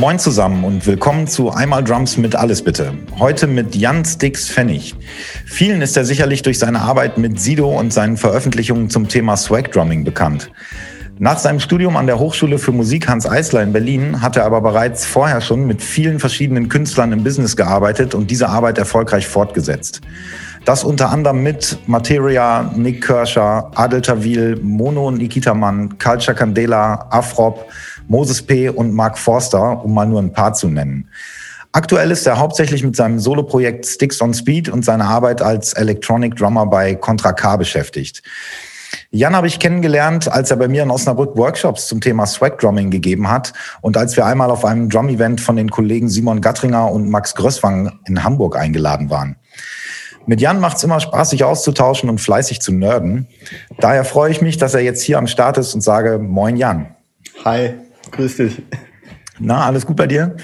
Moin zusammen und willkommen zu Einmal Drums mit Alles bitte. Heute mit Jan Stix Pfennig. Vielen ist er sicherlich durch seine Arbeit mit Sido und seinen Veröffentlichungen zum Thema Swag Drumming bekannt. Nach seinem Studium an der Hochschule für Musik Hans Eisler in Berlin hat er aber bereits vorher schon mit vielen verschiedenen Künstlern im Business gearbeitet und diese Arbeit erfolgreich fortgesetzt. Das unter anderem mit Materia, Nick Kirscher, Adel Tawil, Mono Nikita Mann, Culture Candela, Afrop, Moses P. und Mark Forster, um mal nur ein paar zu nennen. Aktuell ist er hauptsächlich mit seinem Soloprojekt Sticks on Speed und seiner Arbeit als Electronic Drummer bei Contra K beschäftigt. Jan habe ich kennengelernt, als er bei mir in Osnabrück Workshops zum Thema Swag Drumming gegeben hat und als wir einmal auf einem Drum-Event von den Kollegen Simon Gattringer und Max Grösswang in Hamburg eingeladen waren. Mit Jan macht es immer Spaß, sich auszutauschen und fleißig zu nerden. Daher freue ich mich, dass er jetzt hier am Start ist und sage Moin Jan. Hi, grüß dich. Na, alles gut bei dir?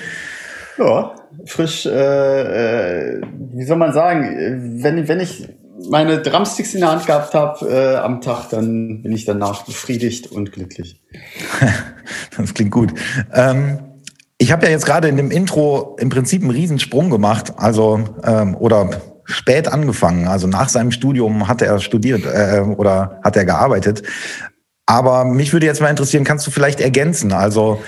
Ja, frisch, äh, äh, wie soll man sagen, wenn, wenn ich meine Drumsticks in der Hand gehabt habe äh, am Tag, dann bin ich danach befriedigt und glücklich. das klingt gut. Ähm, ich habe ja jetzt gerade in dem Intro im Prinzip einen Riesensprung gemacht, also ähm, oder spät angefangen. Also nach seinem Studium hat er studiert äh, oder hat er gearbeitet. Aber mich würde jetzt mal interessieren, kannst du vielleicht ergänzen? Also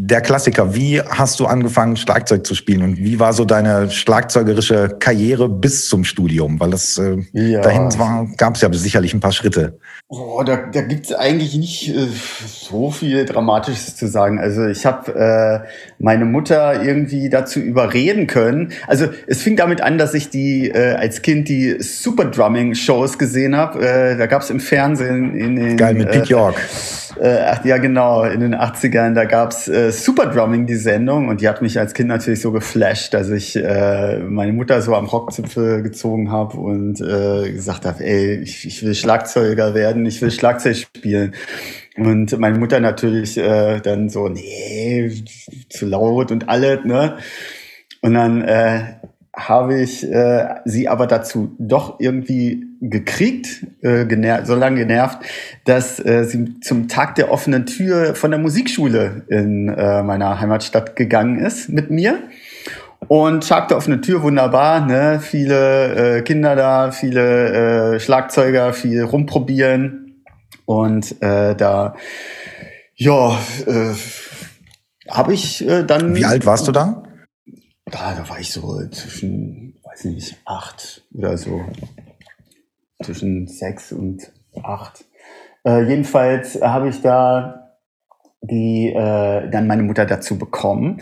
der Klassiker, wie hast du angefangen, Schlagzeug zu spielen und wie war so deine schlagzeugerische Karriere bis zum Studium? Weil das äh, ja. dahin gab es ja sicherlich ein paar Schritte. Oh, da da gibt es eigentlich nicht äh, so viel Dramatisches zu sagen. Also ich habe äh, meine Mutter irgendwie dazu überreden können. Also es fing damit an, dass ich die äh, als Kind die Super Drumming Shows gesehen habe. Äh, da gab es im Fernsehen in den Geil mit Pete York. Äh, ach, ja, genau, in den 80ern, da gab's äh, Super Drumming, die Sendung, und die hat mich als Kind natürlich so geflasht, dass ich äh, meine Mutter so am Rockzipfel gezogen habe und äh, gesagt habe, ey, ich, ich will Schlagzeuger werden, ich will Schlagzeug spielen. Und meine Mutter natürlich äh, dann so, nee, zu laut und alles, ne? Und dann äh, habe ich äh, sie aber dazu doch irgendwie gekriegt, äh, genervt, so lange genervt, dass äh, sie zum Tag der offenen Tür von der Musikschule in äh, meiner Heimatstadt gegangen ist mit mir. Und Tag der offenen Tür, wunderbar, ne? Viele äh, Kinder da, viele äh, Schlagzeuger, viel rumprobieren. Und äh, da, ja, äh, habe ich äh, dann. Wie alt warst du da? Da, da war ich so zwischen, weiß nicht, acht oder so. Zwischen sechs und acht. Äh, jedenfalls habe ich da die äh, dann meine Mutter dazu bekommen,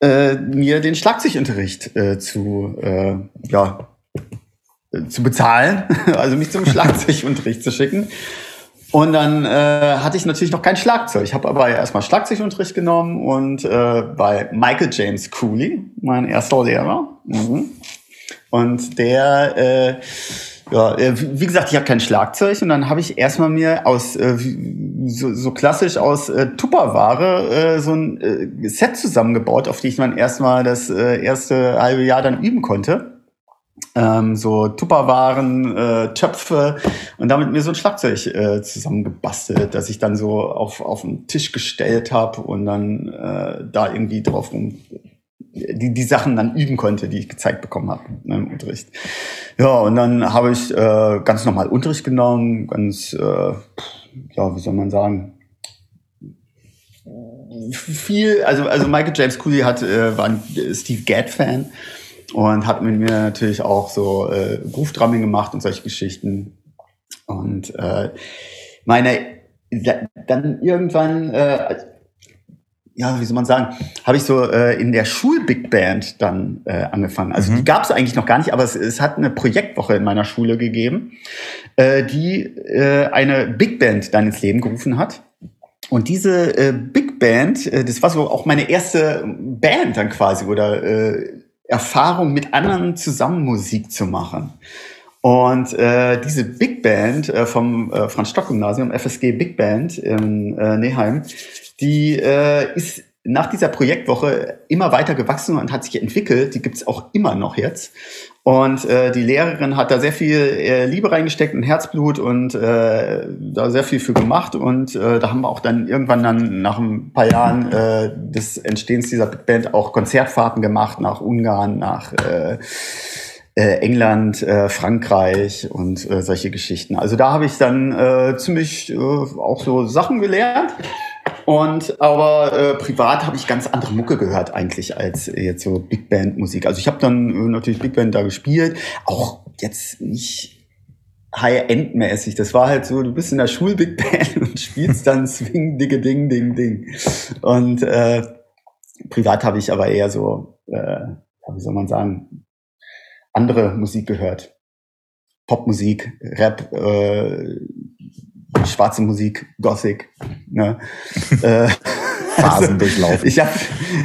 äh, mir den Schlagzeugunterricht äh, zu äh, ja äh, zu bezahlen, also mich zum Schlagzeugunterricht zu schicken. Und dann äh, hatte ich natürlich noch kein Schlagzeug. Ich habe aber erstmal Schlagzeugunterricht genommen und äh, bei Michael James Cooley, mein erster Lehrer. Mhm. Und der, äh, ja, äh, wie gesagt, ich habe kein Schlagzeug und dann habe ich erstmal mir aus äh, so, so klassisch aus äh, Tupperware äh, so ein äh, Set zusammengebaut, auf die ich dann erstmal das äh, erste halbe Jahr dann üben konnte ähm, so Tupperwaren, äh, Töpfe und damit mir so ein Schlagzeug äh, zusammengebastelt, dass ich dann so auf, auf den Tisch gestellt habe und dann äh, da irgendwie drauf rum die, die Sachen dann üben konnte, die ich gezeigt bekommen habe ne, im Unterricht. Ja, und dann habe ich äh, ganz normal Unterricht genommen, ganz, äh, ja, wie soll man sagen, viel, also, also Michael James Cooley hat, äh, war ein Steve Gadd-Fan und hat mit mir natürlich auch so äh, Groove Drumming gemacht und solche Geschichten. Und äh, meine, dann irgendwann, äh, ja, wie soll man sagen, habe ich so äh, in der Schul-Big Band dann äh, angefangen. Also mhm. die gab es eigentlich noch gar nicht, aber es, es hat eine Projektwoche in meiner Schule gegeben, äh, die äh, eine Big Band dann ins Leben gerufen hat. Und diese äh, Big Band, äh, das war so auch meine erste Band dann quasi oder äh, Erfahrung, mit anderen zusammen Musik zu machen. Und äh, diese Big Band äh, vom äh, Franz-Stock-Gymnasium, FSG Big Band in äh, Neheim, die äh, ist nach dieser Projektwoche immer weiter gewachsen und hat sich entwickelt. Die gibt's auch immer noch jetzt. Und äh, die Lehrerin hat da sehr viel äh, Liebe reingesteckt und Herzblut und äh, da sehr viel für gemacht. Und äh, da haben wir auch dann irgendwann dann nach ein paar Jahren äh, des Entstehens dieser Big Band auch Konzertfahrten gemacht nach Ungarn, nach äh, äh, England, äh, Frankreich und äh, solche Geschichten. Also da habe ich dann äh, ziemlich äh, auch so Sachen gelernt. Und aber äh, privat habe ich ganz andere Mucke gehört eigentlich als jetzt so Big Band Musik. Also ich habe dann äh, natürlich Big Band da gespielt, auch jetzt nicht High-End-mäßig. Das war halt so, du bist in der Schul-Big Band und spielst dann Swing, Dicke, Ding, Ding, Ding. Und äh, privat habe ich aber eher so, äh, wie soll man sagen, andere Musik gehört. Popmusik, Rap, äh, schwarze Musik, Gothic. Ne? äh, Phasen durchlaufen. Ich habe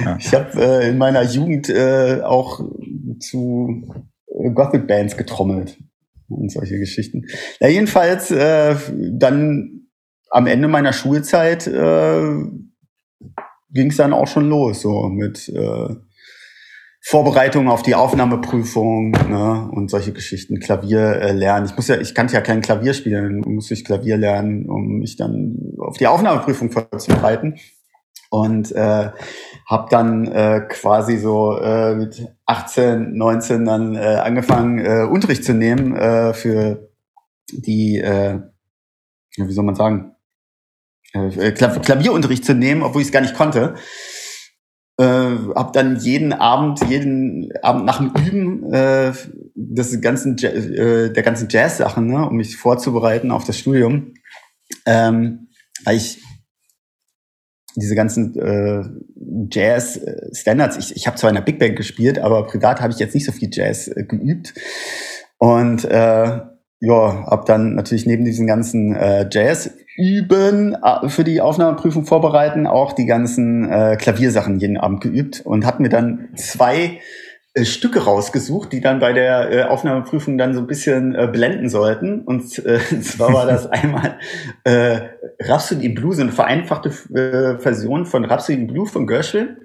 ja. ich hab, äh, in meiner Jugend äh, auch zu Gothic-Bands getrommelt und solche Geschichten. Ja, jedenfalls äh, dann am Ende meiner Schulzeit äh, ging es dann auch schon los, so mit äh, Vorbereitung auf die Aufnahmeprüfung ne, und solche Geschichten, Klavier äh, lernen. Ich muss ja, ich kannte ja kein Klavier spielen, muss ich Klavier lernen, um mich dann auf die Aufnahmeprüfung vorzubereiten. Und äh, habe dann äh, quasi so äh, mit 18, 19 dann äh, angefangen, äh, Unterricht zu nehmen äh, für die, äh, wie soll man sagen, äh, Klavierunterricht zu nehmen, obwohl ich es gar nicht konnte äh, habe dann jeden Abend, jeden Abend nach dem Üben äh, des ganzen, äh, der ganzen Jazz-Sachen, ne, um mich vorzubereiten auf das Studium, ähm, weil ich diese ganzen äh, Jazz-Standards, ich, ich habe zwar in der Big Band gespielt, aber privat habe ich jetzt nicht so viel Jazz äh, geübt. Und äh, ja, habe dann natürlich neben diesen ganzen äh, Jazz üben, für die Aufnahmeprüfung vorbereiten, auch die ganzen äh, Klaviersachen jeden Abend geübt und hat mir dann zwei äh, Stücke rausgesucht, die dann bei der äh, Aufnahmeprüfung dann so ein bisschen äh, blenden sollten. Und äh, zwar war das einmal äh, Rhapsody in Blue, so eine vereinfachte äh, Version von Rhapsody in Blue von Gershwin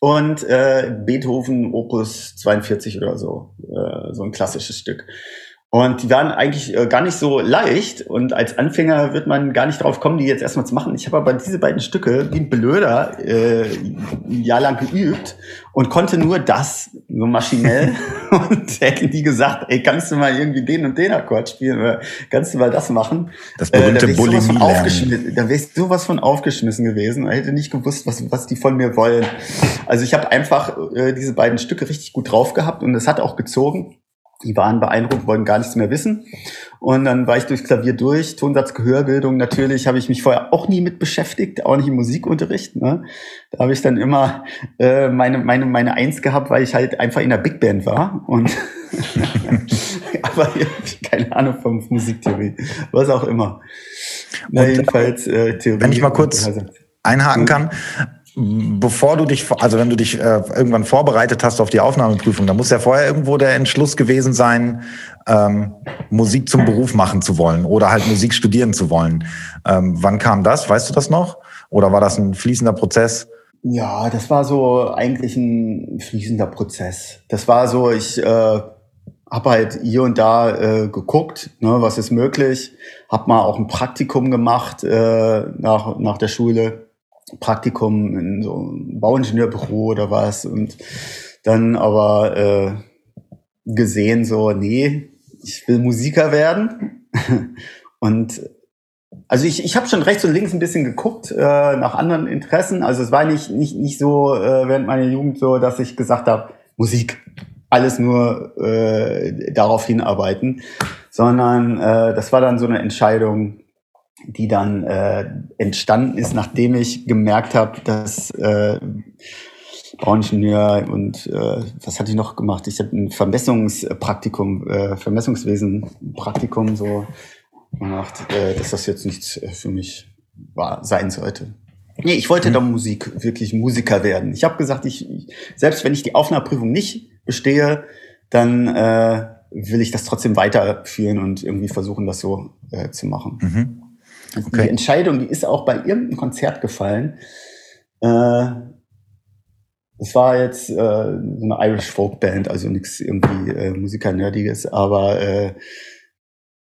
und äh, Beethoven Opus 42 oder so, äh, so ein klassisches Stück. Und die waren eigentlich äh, gar nicht so leicht. Und als Anfänger wird man gar nicht drauf kommen, die jetzt erstmal zu machen. Ich habe aber diese beiden Stücke wie ein Blöder äh, ein Jahr lang geübt und konnte nur das, so maschinell. und hätten die gesagt, ey, kannst du mal irgendwie den und den Akkord spielen oder kannst du mal das machen? Das berühmte äh, Bulimie Da wäre ich sowas von aufgeschmissen gewesen und hätte nicht gewusst, was, was die von mir wollen. Also ich habe einfach äh, diese beiden Stücke richtig gut drauf gehabt und es hat auch gezogen. Die waren beeindruckt, wollten gar nichts mehr wissen. Und dann war ich durchs Klavier durch, Tonsatz, Gehörbildung natürlich, habe ich mich vorher auch nie mit beschäftigt, auch nicht im Musikunterricht. Ne? Da habe ich dann immer äh, meine, meine, meine Eins gehabt, weil ich halt einfach in der Big Band war. Und aber keine Ahnung von Musiktheorie, was auch immer. Na, jedenfalls äh, Theorie. Wenn ich mal kurz einhaken kann, bevor du dich, also wenn du dich äh, irgendwann vorbereitet hast auf die Aufnahmeprüfung, dann muss ja vorher irgendwo der Entschluss gewesen sein, ähm, Musik zum Beruf machen zu wollen oder halt Musik studieren zu wollen. Ähm, wann kam das? Weißt du das noch? Oder war das ein fließender Prozess? Ja, das war so eigentlich ein fließender Prozess. Das war so, ich äh, habe halt hier und da äh, geguckt, ne, was ist möglich. Hab mal auch ein Praktikum gemacht äh, nach, nach der Schule Praktikum in so einem Bauingenieurbüro oder was und dann aber äh, gesehen so, nee, ich will Musiker werden und also ich, ich habe schon rechts und links ein bisschen geguckt äh, nach anderen Interessen. Also es war nicht, nicht, nicht so äh, während meiner Jugend so, dass ich gesagt habe, Musik, alles nur äh, darauf hinarbeiten, sondern äh, das war dann so eine Entscheidung, die dann äh, entstanden ist, nachdem ich gemerkt habe, dass äh, Bauingenieur und äh, was hatte ich noch gemacht? Ich habe ein Vermessungspraktikum, äh, Vermessungswesen-Praktikum so gemacht, äh, dass das jetzt nichts für mich war, sein sollte. Nee, ich wollte mhm. da Musik, wirklich Musiker werden. Ich habe gesagt, ich, selbst wenn ich die Aufnahmeprüfung nicht bestehe, dann äh, will ich das trotzdem weiterführen und irgendwie versuchen, das so äh, zu machen. Mhm. Okay. Die Entscheidung, die ist auch bei irgendeinem Konzert gefallen. Äh, es war jetzt äh, so eine Irish Folk Band, also nichts irgendwie äh, Musiker-Nerdiges, aber äh,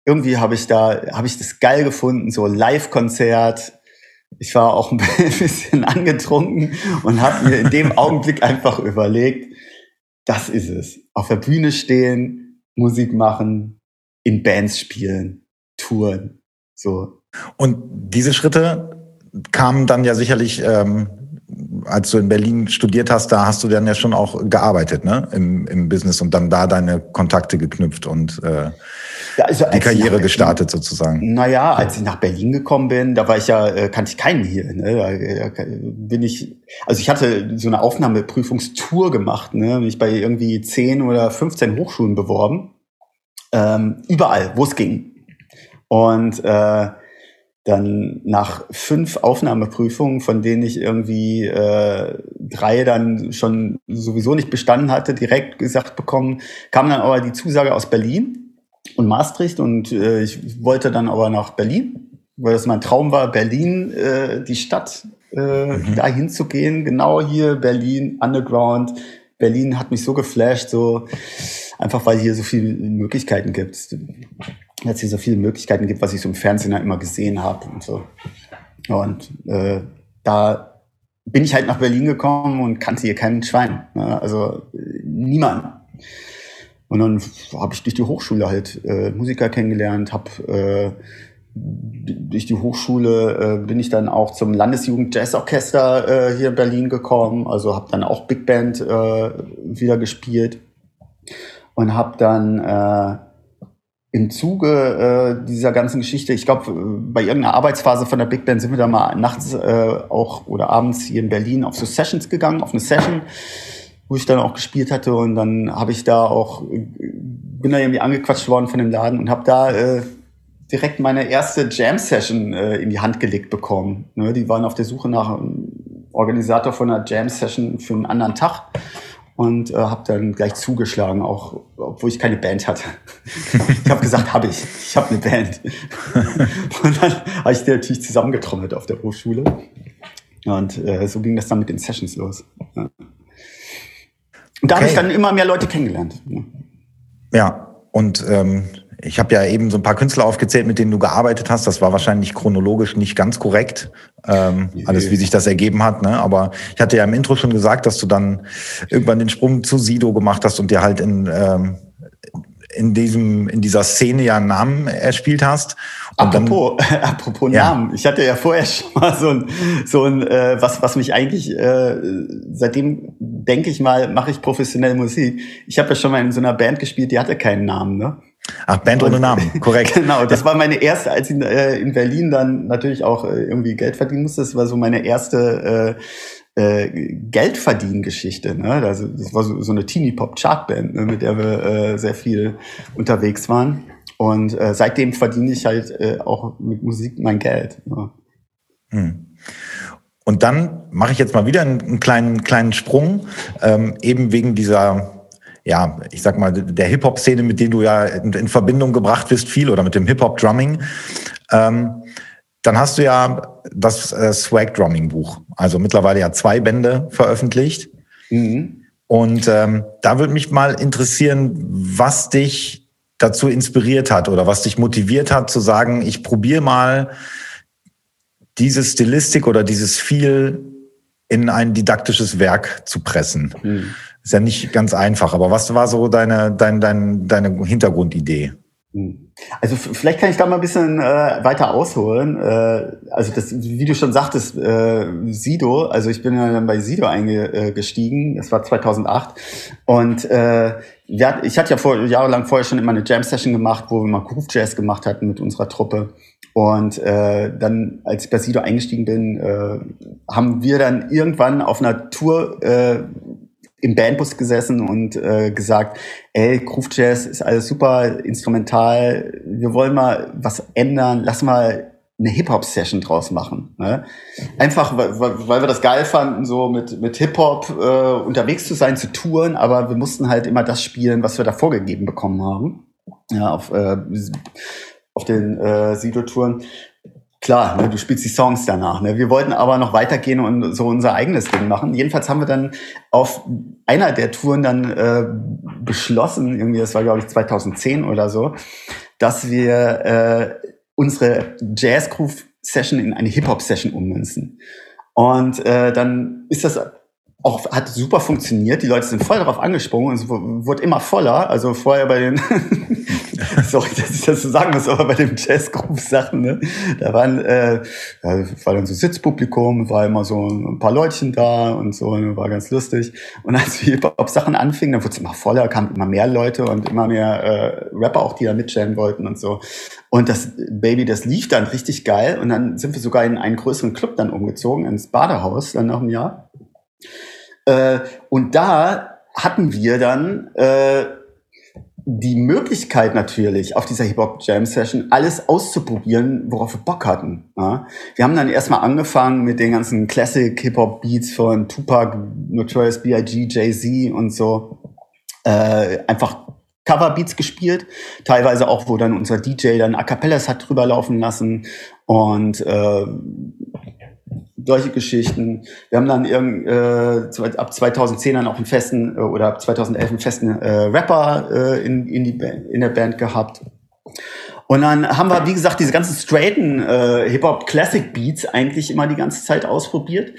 irgendwie habe ich da, habe ich das geil gefunden, so Live-Konzert. Ich war auch ein bisschen angetrunken und habe mir in dem Augenblick einfach überlegt, das ist es. Auf der Bühne stehen, Musik machen, in Bands spielen, touren. So. Und diese Schritte kamen dann ja sicherlich ähm, als du in Berlin studiert hast, da hast du dann ja schon auch gearbeitet, ne, im, im Business und dann da deine Kontakte geknüpft und äh, ja, also die Karriere gestartet sozusagen. Naja, als ich nach Berlin gekommen bin, da war ich ja, äh, kannte ich keinen hier. Ne? Da bin ich, also ich hatte so eine Aufnahmeprüfungstour gemacht, ne? Bin ich bei irgendwie 10 oder 15 Hochschulen beworben. Ähm, überall, wo es ging. Und äh, dann nach fünf Aufnahmeprüfungen, von denen ich irgendwie äh, drei dann schon sowieso nicht bestanden hatte, direkt gesagt bekommen, kam dann aber die Zusage aus Berlin und Maastricht und äh, ich wollte dann aber nach Berlin, weil das mein Traum war, Berlin, äh, die Stadt, äh, mhm. da hinzugehen, genau hier, Berlin, Underground. Berlin hat mich so geflasht, so einfach weil hier so viele Möglichkeiten gibt dass es hier so viele Möglichkeiten gibt, was ich so im Fernsehen ja immer gesehen habe und so. Und äh, da bin ich halt nach Berlin gekommen und kannte hier keinen Schwein. Ne? Also niemand. Und dann habe ich durch die Hochschule halt äh, Musiker kennengelernt, habe äh, durch die Hochschule äh, bin ich dann auch zum Landesjugend Jazzorchester äh, hier in Berlin gekommen. Also habe dann auch Big Band äh, wieder gespielt und habe dann äh, im Zuge äh, dieser ganzen Geschichte, ich glaube, bei irgendeiner Arbeitsphase von der Big Band sind wir da mal nachts äh, auch oder abends hier in Berlin auf so Sessions gegangen, auf eine Session, wo ich dann auch gespielt hatte und dann habe ich da auch, bin da irgendwie angequatscht worden von dem Laden und habe da äh, direkt meine erste Jam-Session äh, in die Hand gelegt bekommen. Ne, die waren auf der Suche nach einem Organisator von einer Jam-Session für einen anderen Tag und äh, habe dann gleich zugeschlagen, auch obwohl ich keine Band hatte. ich habe gesagt, habe ich, ich habe eine Band. und dann habe ich die natürlich zusammengetrommelt auf der Hochschule. Und äh, so ging das dann mit den Sessions los. Ja. Und da okay. habe ich dann immer mehr Leute kennengelernt. Ja, ja und ähm, ich habe ja eben so ein paar Künstler aufgezählt, mit denen du gearbeitet hast. Das war wahrscheinlich chronologisch nicht ganz korrekt, ähm, alles wie sich das ergeben hat. Ne? Aber ich hatte ja im Intro schon gesagt, dass du dann irgendwann den Sprung zu Sido gemacht hast und dir halt in ähm, in diesem in dieser Szene ja einen Namen erspielt hast. Und apropos, dann, apropos ja. Namen, ich hatte ja vorher schon mal so ein so ein äh, was was mich eigentlich äh, seitdem denke ich mal mache ich professionelle Musik. Ich habe ja schon mal in so einer Band gespielt, die hatte keinen Namen, ne? Ach, Band ohne Namen, korrekt. genau, das war meine erste, als ich äh, in Berlin dann natürlich auch äh, irgendwie Geld verdienen musste. Das war so meine erste äh, äh, Geldverdienen-Geschichte. Ne? Also, das war so, so eine Teenie-Pop-Chartband, ne? mit der wir äh, sehr viel unterwegs waren. Und äh, seitdem verdiene ich halt äh, auch mit Musik mein Geld. Ne? Hm. Und dann mache ich jetzt mal wieder einen, einen kleinen, kleinen Sprung, ähm, eben wegen dieser ja, ich sag mal, der Hip-Hop-Szene, mit der du ja in, in, Verbindung gebracht bist, viel oder mit dem Hip-Hop-Drumming. Ähm, dann hast du ja das äh, Swag-Drumming-Buch, also mittlerweile ja zwei Bände veröffentlicht. Mhm. Und ähm, da würde mich mal interessieren, was dich dazu inspiriert hat oder was dich motiviert hat zu sagen, ich probiere mal diese Stilistik oder dieses Feel in ein didaktisches Werk zu pressen. Mhm. Ist ja nicht ganz einfach, aber was war so deine, deine, deine, deine Hintergrundidee? Hm. Also vielleicht kann ich da mal ein bisschen äh, weiter ausholen. Äh, also das, wie du schon sagtest, äh, Sido, also ich bin ja dann bei Sido eingestiegen, das war 2008 und äh, ja, ich hatte ja vor, jahrelang vorher schon immer eine Jam-Session gemacht, wo wir mal Groove Jazz gemacht hatten mit unserer Truppe. Und äh, dann, als ich bei Sido eingestiegen bin, äh, haben wir dann irgendwann auf einer Tour äh, im Bandbus gesessen und äh, gesagt, ey, Groove Jazz ist alles super instrumental, wir wollen mal was ändern, lass mal eine Hip-Hop-Session draus machen. Ne? Einfach, weil, weil wir das geil fanden, so mit, mit Hip-Hop äh, unterwegs zu sein, zu touren, aber wir mussten halt immer das spielen, was wir da vorgegeben bekommen haben. Ja, auf, äh, auf den äh, Sido-Touren klar, ne, du spielst die Songs danach. Ne? Wir wollten aber noch weitergehen und so unser eigenes Ding machen. Jedenfalls haben wir dann auf einer der Touren dann äh, beschlossen, irgendwie, das war glaube ich 2010 oder so, dass wir äh, unsere Jazz Groove Session in eine Hip Hop Session ummünzen. Und äh, dann ist das auch hat super funktioniert. Die Leute sind voll darauf angesprungen und es wurde immer voller. Also vorher bei den, sorry, dass ich das so sagen muss, aber bei den Jazzgroove-Sachen, ne, da waren, äh, ja, war dann so Sitzpublikum, war immer so ein paar Leutchen da und so, und war ganz lustig. Und als die Hip-Hop-Sachen anfingen, dann wurde es immer voller, kamen immer mehr Leute und immer mehr äh, Rapper auch, die da mitjammen wollten und so. Und das Baby, das lief dann richtig geil. Und dann sind wir sogar in einen größeren Club dann umgezogen, ins Badehaus, dann nach einem Jahr. Äh, und da hatten wir dann äh, die Möglichkeit natürlich auf dieser Hip-Hop Jam Session alles auszuprobieren, worauf wir Bock hatten. Ja? Wir haben dann erstmal angefangen mit den ganzen Classic Hip-Hop Beats von Tupac, Notorious B.I.G., Jay-Z und so. Äh, einfach Coverbeats gespielt, teilweise auch, wo dann unser DJ dann A Cappellas hat drüber laufen lassen und äh, solche Geschichten. Wir haben dann irgend, äh, ab 2010 dann auch einen festen äh, oder ab 2011 einen festen äh, Rapper äh, in, in, die in der Band gehabt. Und dann haben wir, wie gesagt, diese ganzen straighten äh, Hip-Hop Classic Beats eigentlich immer die ganze Zeit ausprobiert.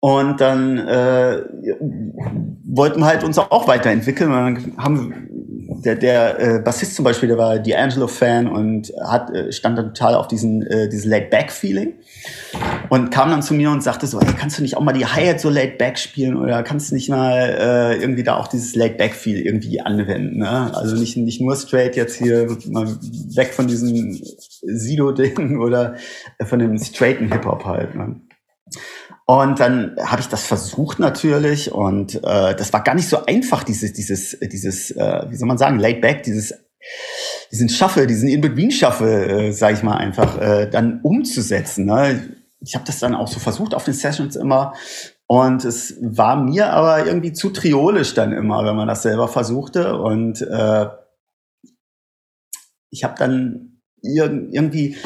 Und dann äh, wollten wir halt uns auch weiterentwickeln. Und dann haben der, der äh, Bassist zum Beispiel, der war D'Angelo-Fan und hat, äh, stand dann total auf diesen, äh, dieses Laid-Back-Feeling und kam dann zu mir und sagte so, hey, kannst du nicht auch mal die Hi-Hat so Laid-Back spielen oder kannst du nicht mal äh, irgendwie da auch dieses Laid-Back-Feel irgendwie anwenden, ne? Also nicht, nicht nur straight jetzt hier mal weg von diesem Sido-Ding oder von dem straighten Hip-Hop halt, ne? Und dann habe ich das versucht natürlich und äh, das war gar nicht so einfach, dieses, dieses, dieses, äh, wie soll man sagen, laid back, dieses, diesen Shuffle, diesen In-Between-Shuffle, äh, sage ich mal einfach, äh, dann umzusetzen. Ne? Ich habe das dann auch so versucht auf den Sessions immer und es war mir aber irgendwie zu triolisch dann immer, wenn man das selber versuchte und äh, ich habe dann irgendwie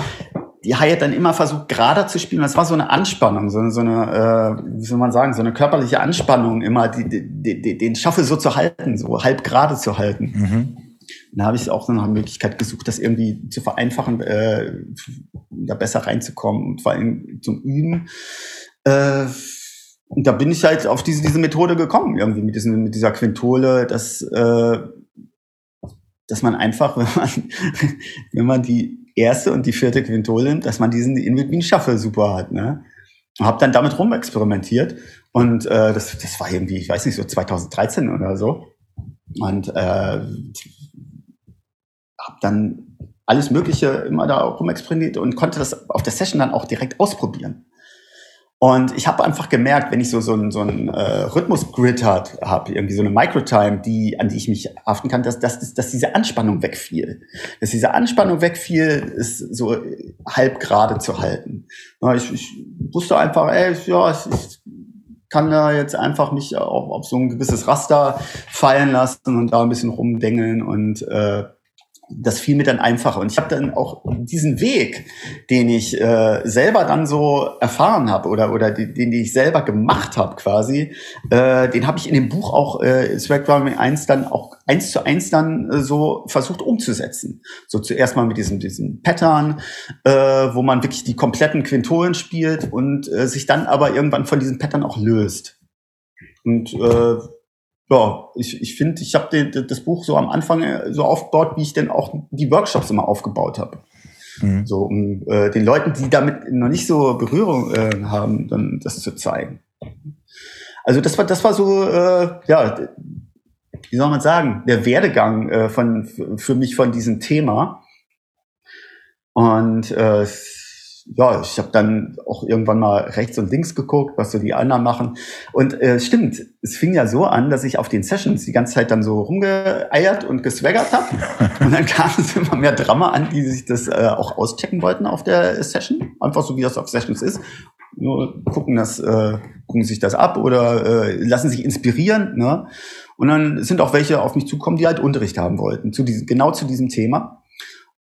die Haie dann immer versucht, gerade zu spielen. Das war so eine Anspannung, so, so eine, äh, wie soll man sagen, so eine körperliche Anspannung, immer die, die, die, den Schaffel so zu halten, so halb gerade zu halten. Mhm. Da habe ich auch noch eine Möglichkeit gesucht, das irgendwie zu vereinfachen, äh, da besser reinzukommen und vor allem zum Üben. Äh, und da bin ich halt auf diese, diese Methode gekommen, irgendwie mit, diesen, mit dieser Quintole, dass, äh, dass man einfach, wenn man, wenn man die erste und die vierte Quintolin, dass man diesen In-Between Shuffle super hat. Ne? Und habe dann damit rumexperimentiert und äh, das, das war irgendwie, ich weiß nicht, so 2013 oder so. Und äh, habe dann alles Mögliche immer da rumexperimentiert und konnte das auf der Session dann auch direkt ausprobieren. Und ich habe einfach gemerkt, wenn ich so so ein, so ein äh, Rhythmus-Grid habe, irgendwie so eine Microtime, die, an die ich mich haften kann, dass, dass, dass diese Anspannung wegfiel. Dass diese Anspannung wegfiel, ist so halb gerade zu halten. Ich, ich wusste einfach, ey, ja, ich, kann da jetzt einfach mich auch auf so ein gewisses Raster fallen lassen und da ein bisschen rumdengeln und äh, das fiel mir dann einfacher. Und ich habe dann auch diesen Weg, den ich äh, selber dann so erfahren habe oder, oder den, den ich selber gemacht habe quasi, äh, den habe ich in dem Buch auch äh, Swagdrumming 1 dann auch eins zu eins dann äh, so versucht umzusetzen. So zuerst mal mit diesem, diesem Pattern, äh, wo man wirklich die kompletten Quintolen spielt und äh, sich dann aber irgendwann von diesem Pattern auch löst. Und äh, ja, ich, ich finde, ich habe das Buch so am Anfang äh, so aufgebaut, wie ich denn auch die Workshops immer aufgebaut habe. Mhm. So, um äh, den Leuten, die damit noch nicht so Berührung äh, haben, dann das zu zeigen. Also das war, das war so, äh, ja, wie soll man sagen, der Werdegang äh, von, für mich von diesem Thema. Und äh, ja, ich habe dann auch irgendwann mal rechts und links geguckt, was so die anderen machen. Und äh, stimmt, es fing ja so an, dass ich auf den Sessions die ganze Zeit dann so rumgeeiert und geswaggert habe. und dann kam es immer mehr Drama an, die sich das äh, auch auschecken wollten auf der Session. Einfach so, wie das auf Sessions ist. Nur gucken, das, äh, gucken sich das ab oder äh, lassen sich inspirieren. Ne? Und dann sind auch welche auf mich zukommen, die halt Unterricht haben wollten, zu diesem, genau zu diesem Thema.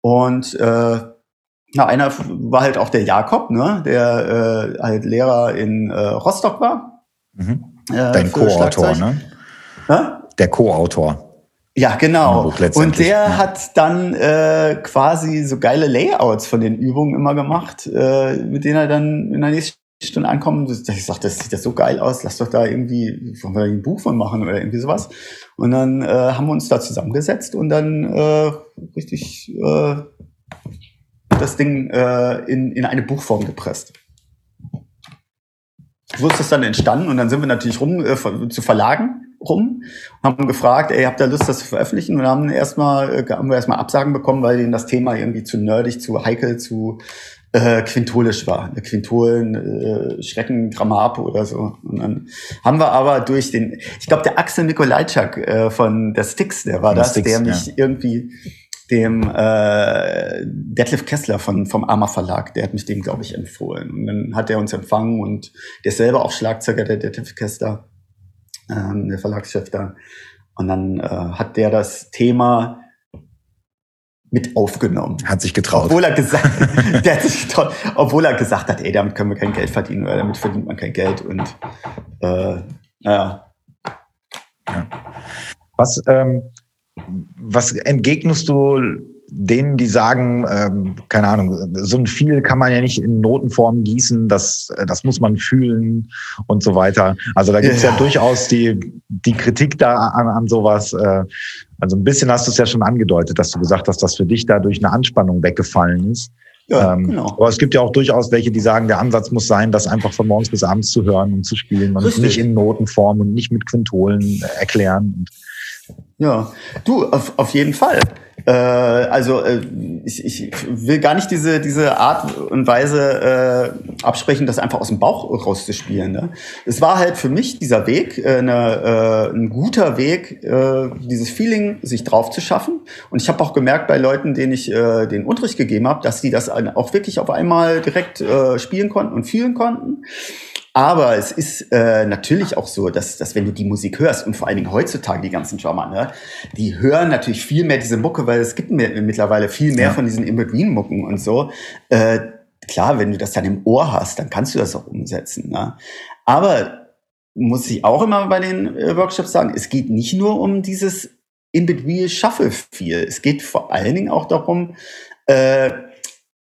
Und äh, na, einer war halt auch der Jakob, ne, der äh, halt Lehrer in äh, Rostock war. Mhm. Äh, Dein Co-Autor, ne? Ha? Der Co-Autor. Ja, genau. Und der ja. hat dann äh, quasi so geile Layouts von den Übungen immer gemacht, äh, mit denen er dann in der nächsten Stunde ankommt. Ich sagte, das sieht das so geil aus, lass doch da irgendwie, wollen wir ein Buch von machen oder irgendwie sowas. Und dann äh, haben wir uns da zusammengesetzt und dann äh, richtig äh, das Ding äh, in, in eine Buchform gepresst. So ist das dann entstanden und dann sind wir natürlich rum äh, zu Verlagen rum und haben gefragt, ey, habt ihr Lust, das zu veröffentlichen? Und haben erstmal äh, haben wir erstmal Absagen bekommen, weil denen das Thema irgendwie zu nerdig, zu heikel, zu äh, quintolisch war. Eine Quintolen, äh, Schrecken, Grammar oder so. Und dann haben wir aber durch den, ich glaube, der Axel Nikolajczak äh, von der Sticks, der war das, Sticks, der mich ja. irgendwie dem äh, Detlef Kessler von, vom Arma Verlag, der hat mich dem, glaube ich, empfohlen. Und dann hat er uns empfangen und der ist selber auch Schlagzeuger, der Detlef Kessler, ähm, der Verlagschef da. Und dann äh, hat der das Thema mit aufgenommen. Hat sich getraut. Obwohl er gesagt, der hat sich getraut, obwohl er gesagt hat, ey, damit können wir kein Geld verdienen, oder damit verdient man kein Geld. Und äh, naja. Ja. Was, ähm, was entgegnest du denen, die sagen, ähm, keine Ahnung, so ein viel kann man ja nicht in Notenform gießen, das, das muss man fühlen und so weiter. Also da gibt es ja. ja. durchaus die, die Kritik da an, an sowas. Äh, also ein bisschen hast du es ja schon angedeutet, dass du gesagt hast, dass für dich da durch eine Anspannung weggefallen ist. Ja, ähm, genau. Aber es gibt ja auch durchaus welche, die sagen, der Ansatz muss sein, das einfach von morgens bis abends zu hören und zu spielen und Richtig. nicht in Notenform und nicht mit Quintolen erklären. Und ja, du, auf, auf jeden Fall. Äh, also äh, ich, ich will gar nicht diese, diese Art und Weise äh, absprechen, das einfach aus dem Bauch rauszuspielen. Ne? Es war halt für mich dieser Weg, äh, eine, äh, ein guter Weg, äh, dieses Feeling sich drauf zu schaffen. Und ich habe auch gemerkt bei Leuten, denen ich äh, den Unterricht gegeben habe, dass die das auch wirklich auf einmal direkt äh, spielen konnten und fühlen konnten. Aber es ist äh, natürlich auch so, dass, dass wenn du die Musik hörst und vor allen Dingen heutzutage die ganzen Drummer, ne, die hören natürlich viel mehr diese Mucke, weil es gibt mittlerweile viel mehr ja. von diesen In-Between-Mucken und so. Äh, klar, wenn du das dann im Ohr hast, dann kannst du das auch umsetzen. Ne? Aber muss ich auch immer bei den äh, Workshops sagen, es geht nicht nur um dieses In-Between-Shuffle-Feel. Es geht vor allen Dingen auch darum, äh,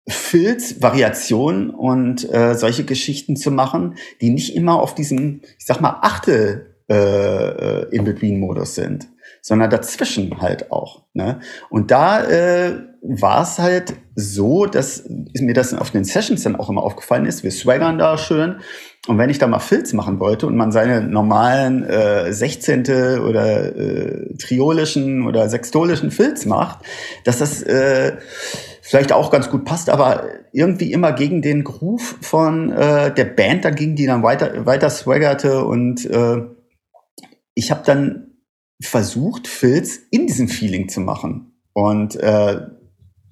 Filz, Variationen und äh, solche Geschichten zu machen, die nicht immer auf diesem, ich sag mal, Achtel äh, äh In-Between-Modus sind, sondern dazwischen halt auch. Ne? Und da äh, war es halt so, dass mir das auf den Sessions dann auch immer aufgefallen ist. Wir swaggern da schön. Und wenn ich da mal Filz machen wollte und man seine normalen äh, Sechzehnte oder äh, triolischen oder sextolischen Filz macht, dass das äh, vielleicht auch ganz gut passt, aber irgendwie immer gegen den Groove von äh, der Band dagegen, die dann weiter, weiter swaggerte. Und äh, ich habe dann versucht, Filz in diesem Feeling zu machen. Und äh,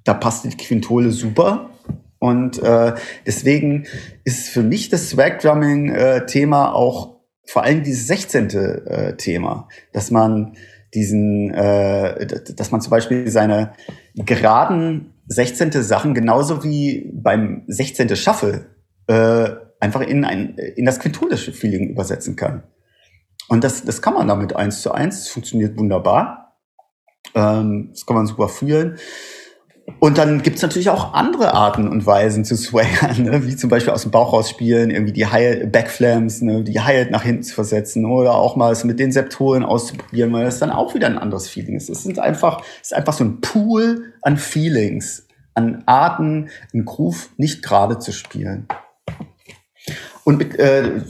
da passte die Quintole super. Und äh, deswegen ist für mich das Swag-Drumming-Thema äh, auch vor allem dieses 16. Äh, Thema, dass man diesen, äh, dass man zum Beispiel seine geraden 16. Sachen genauso wie beim 16. Shuffle äh, einfach in, ein, in das quintolische Feeling übersetzen kann. Und das, das kann man damit eins zu eins. Funktioniert wunderbar. Ähm, das kann man super fühlen. Und dann gibt's natürlich auch andere Arten und Weisen zu swaggern, ne? wie zum Beispiel aus dem Bauch rausspielen, irgendwie die Hi Backflams, ne? die Hi-Hat nach hinten zu versetzen oder auch mal es mit den Septoren auszuprobieren, weil das dann auch wieder ein anderes Feeling ist. Es ist einfach, es ist einfach so ein Pool an Feelings, an Arten, einen Groove nicht gerade zu spielen. Und mit, äh,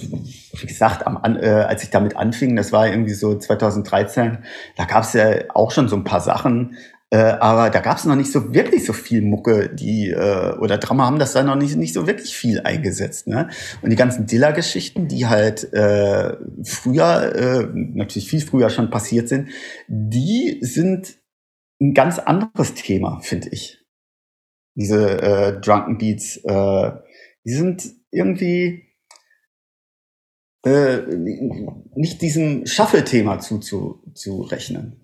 wie gesagt, am, äh, als ich damit anfing, das war irgendwie so 2013, da gab es ja auch schon so ein paar Sachen, äh, aber da gab es noch nicht so wirklich so viel Mucke, die äh, oder Drama haben das da noch nicht, nicht so wirklich viel eingesetzt. Ne? Und die ganzen Dilla-Geschichten, die halt äh, früher, äh, natürlich viel früher schon passiert sind, die sind ein ganz anderes Thema, finde ich. Diese äh, Drunken Beats, äh, die sind irgendwie äh, nicht diesem Shuffle-Thema zuzurechnen.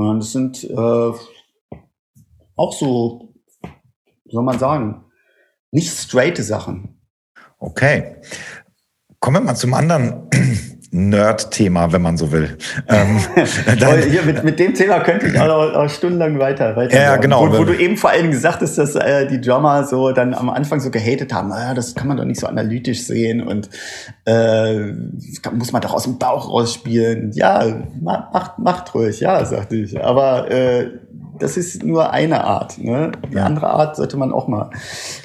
Sondern das sind äh, auch so soll man sagen, nicht straighte Sachen. Okay. Kommen wir mal zum anderen Nerd-Thema, wenn man so will. Ähm, Hier, mit, mit dem Thema könnte ich auch, auch stundenlang weiter, weiter Ja, genau. Wo, wo, du eben vor allem gesagt hast, dass äh, die Drummer so dann am Anfang so gehatet haben, naja, das kann man doch nicht so analytisch sehen und äh, muss man doch aus dem Bauch rausspielen. Ja, macht, macht ruhig, ja, sagte ich. Aber äh, das ist nur eine Art. Ne? Die ja. andere Art sollte man auch mal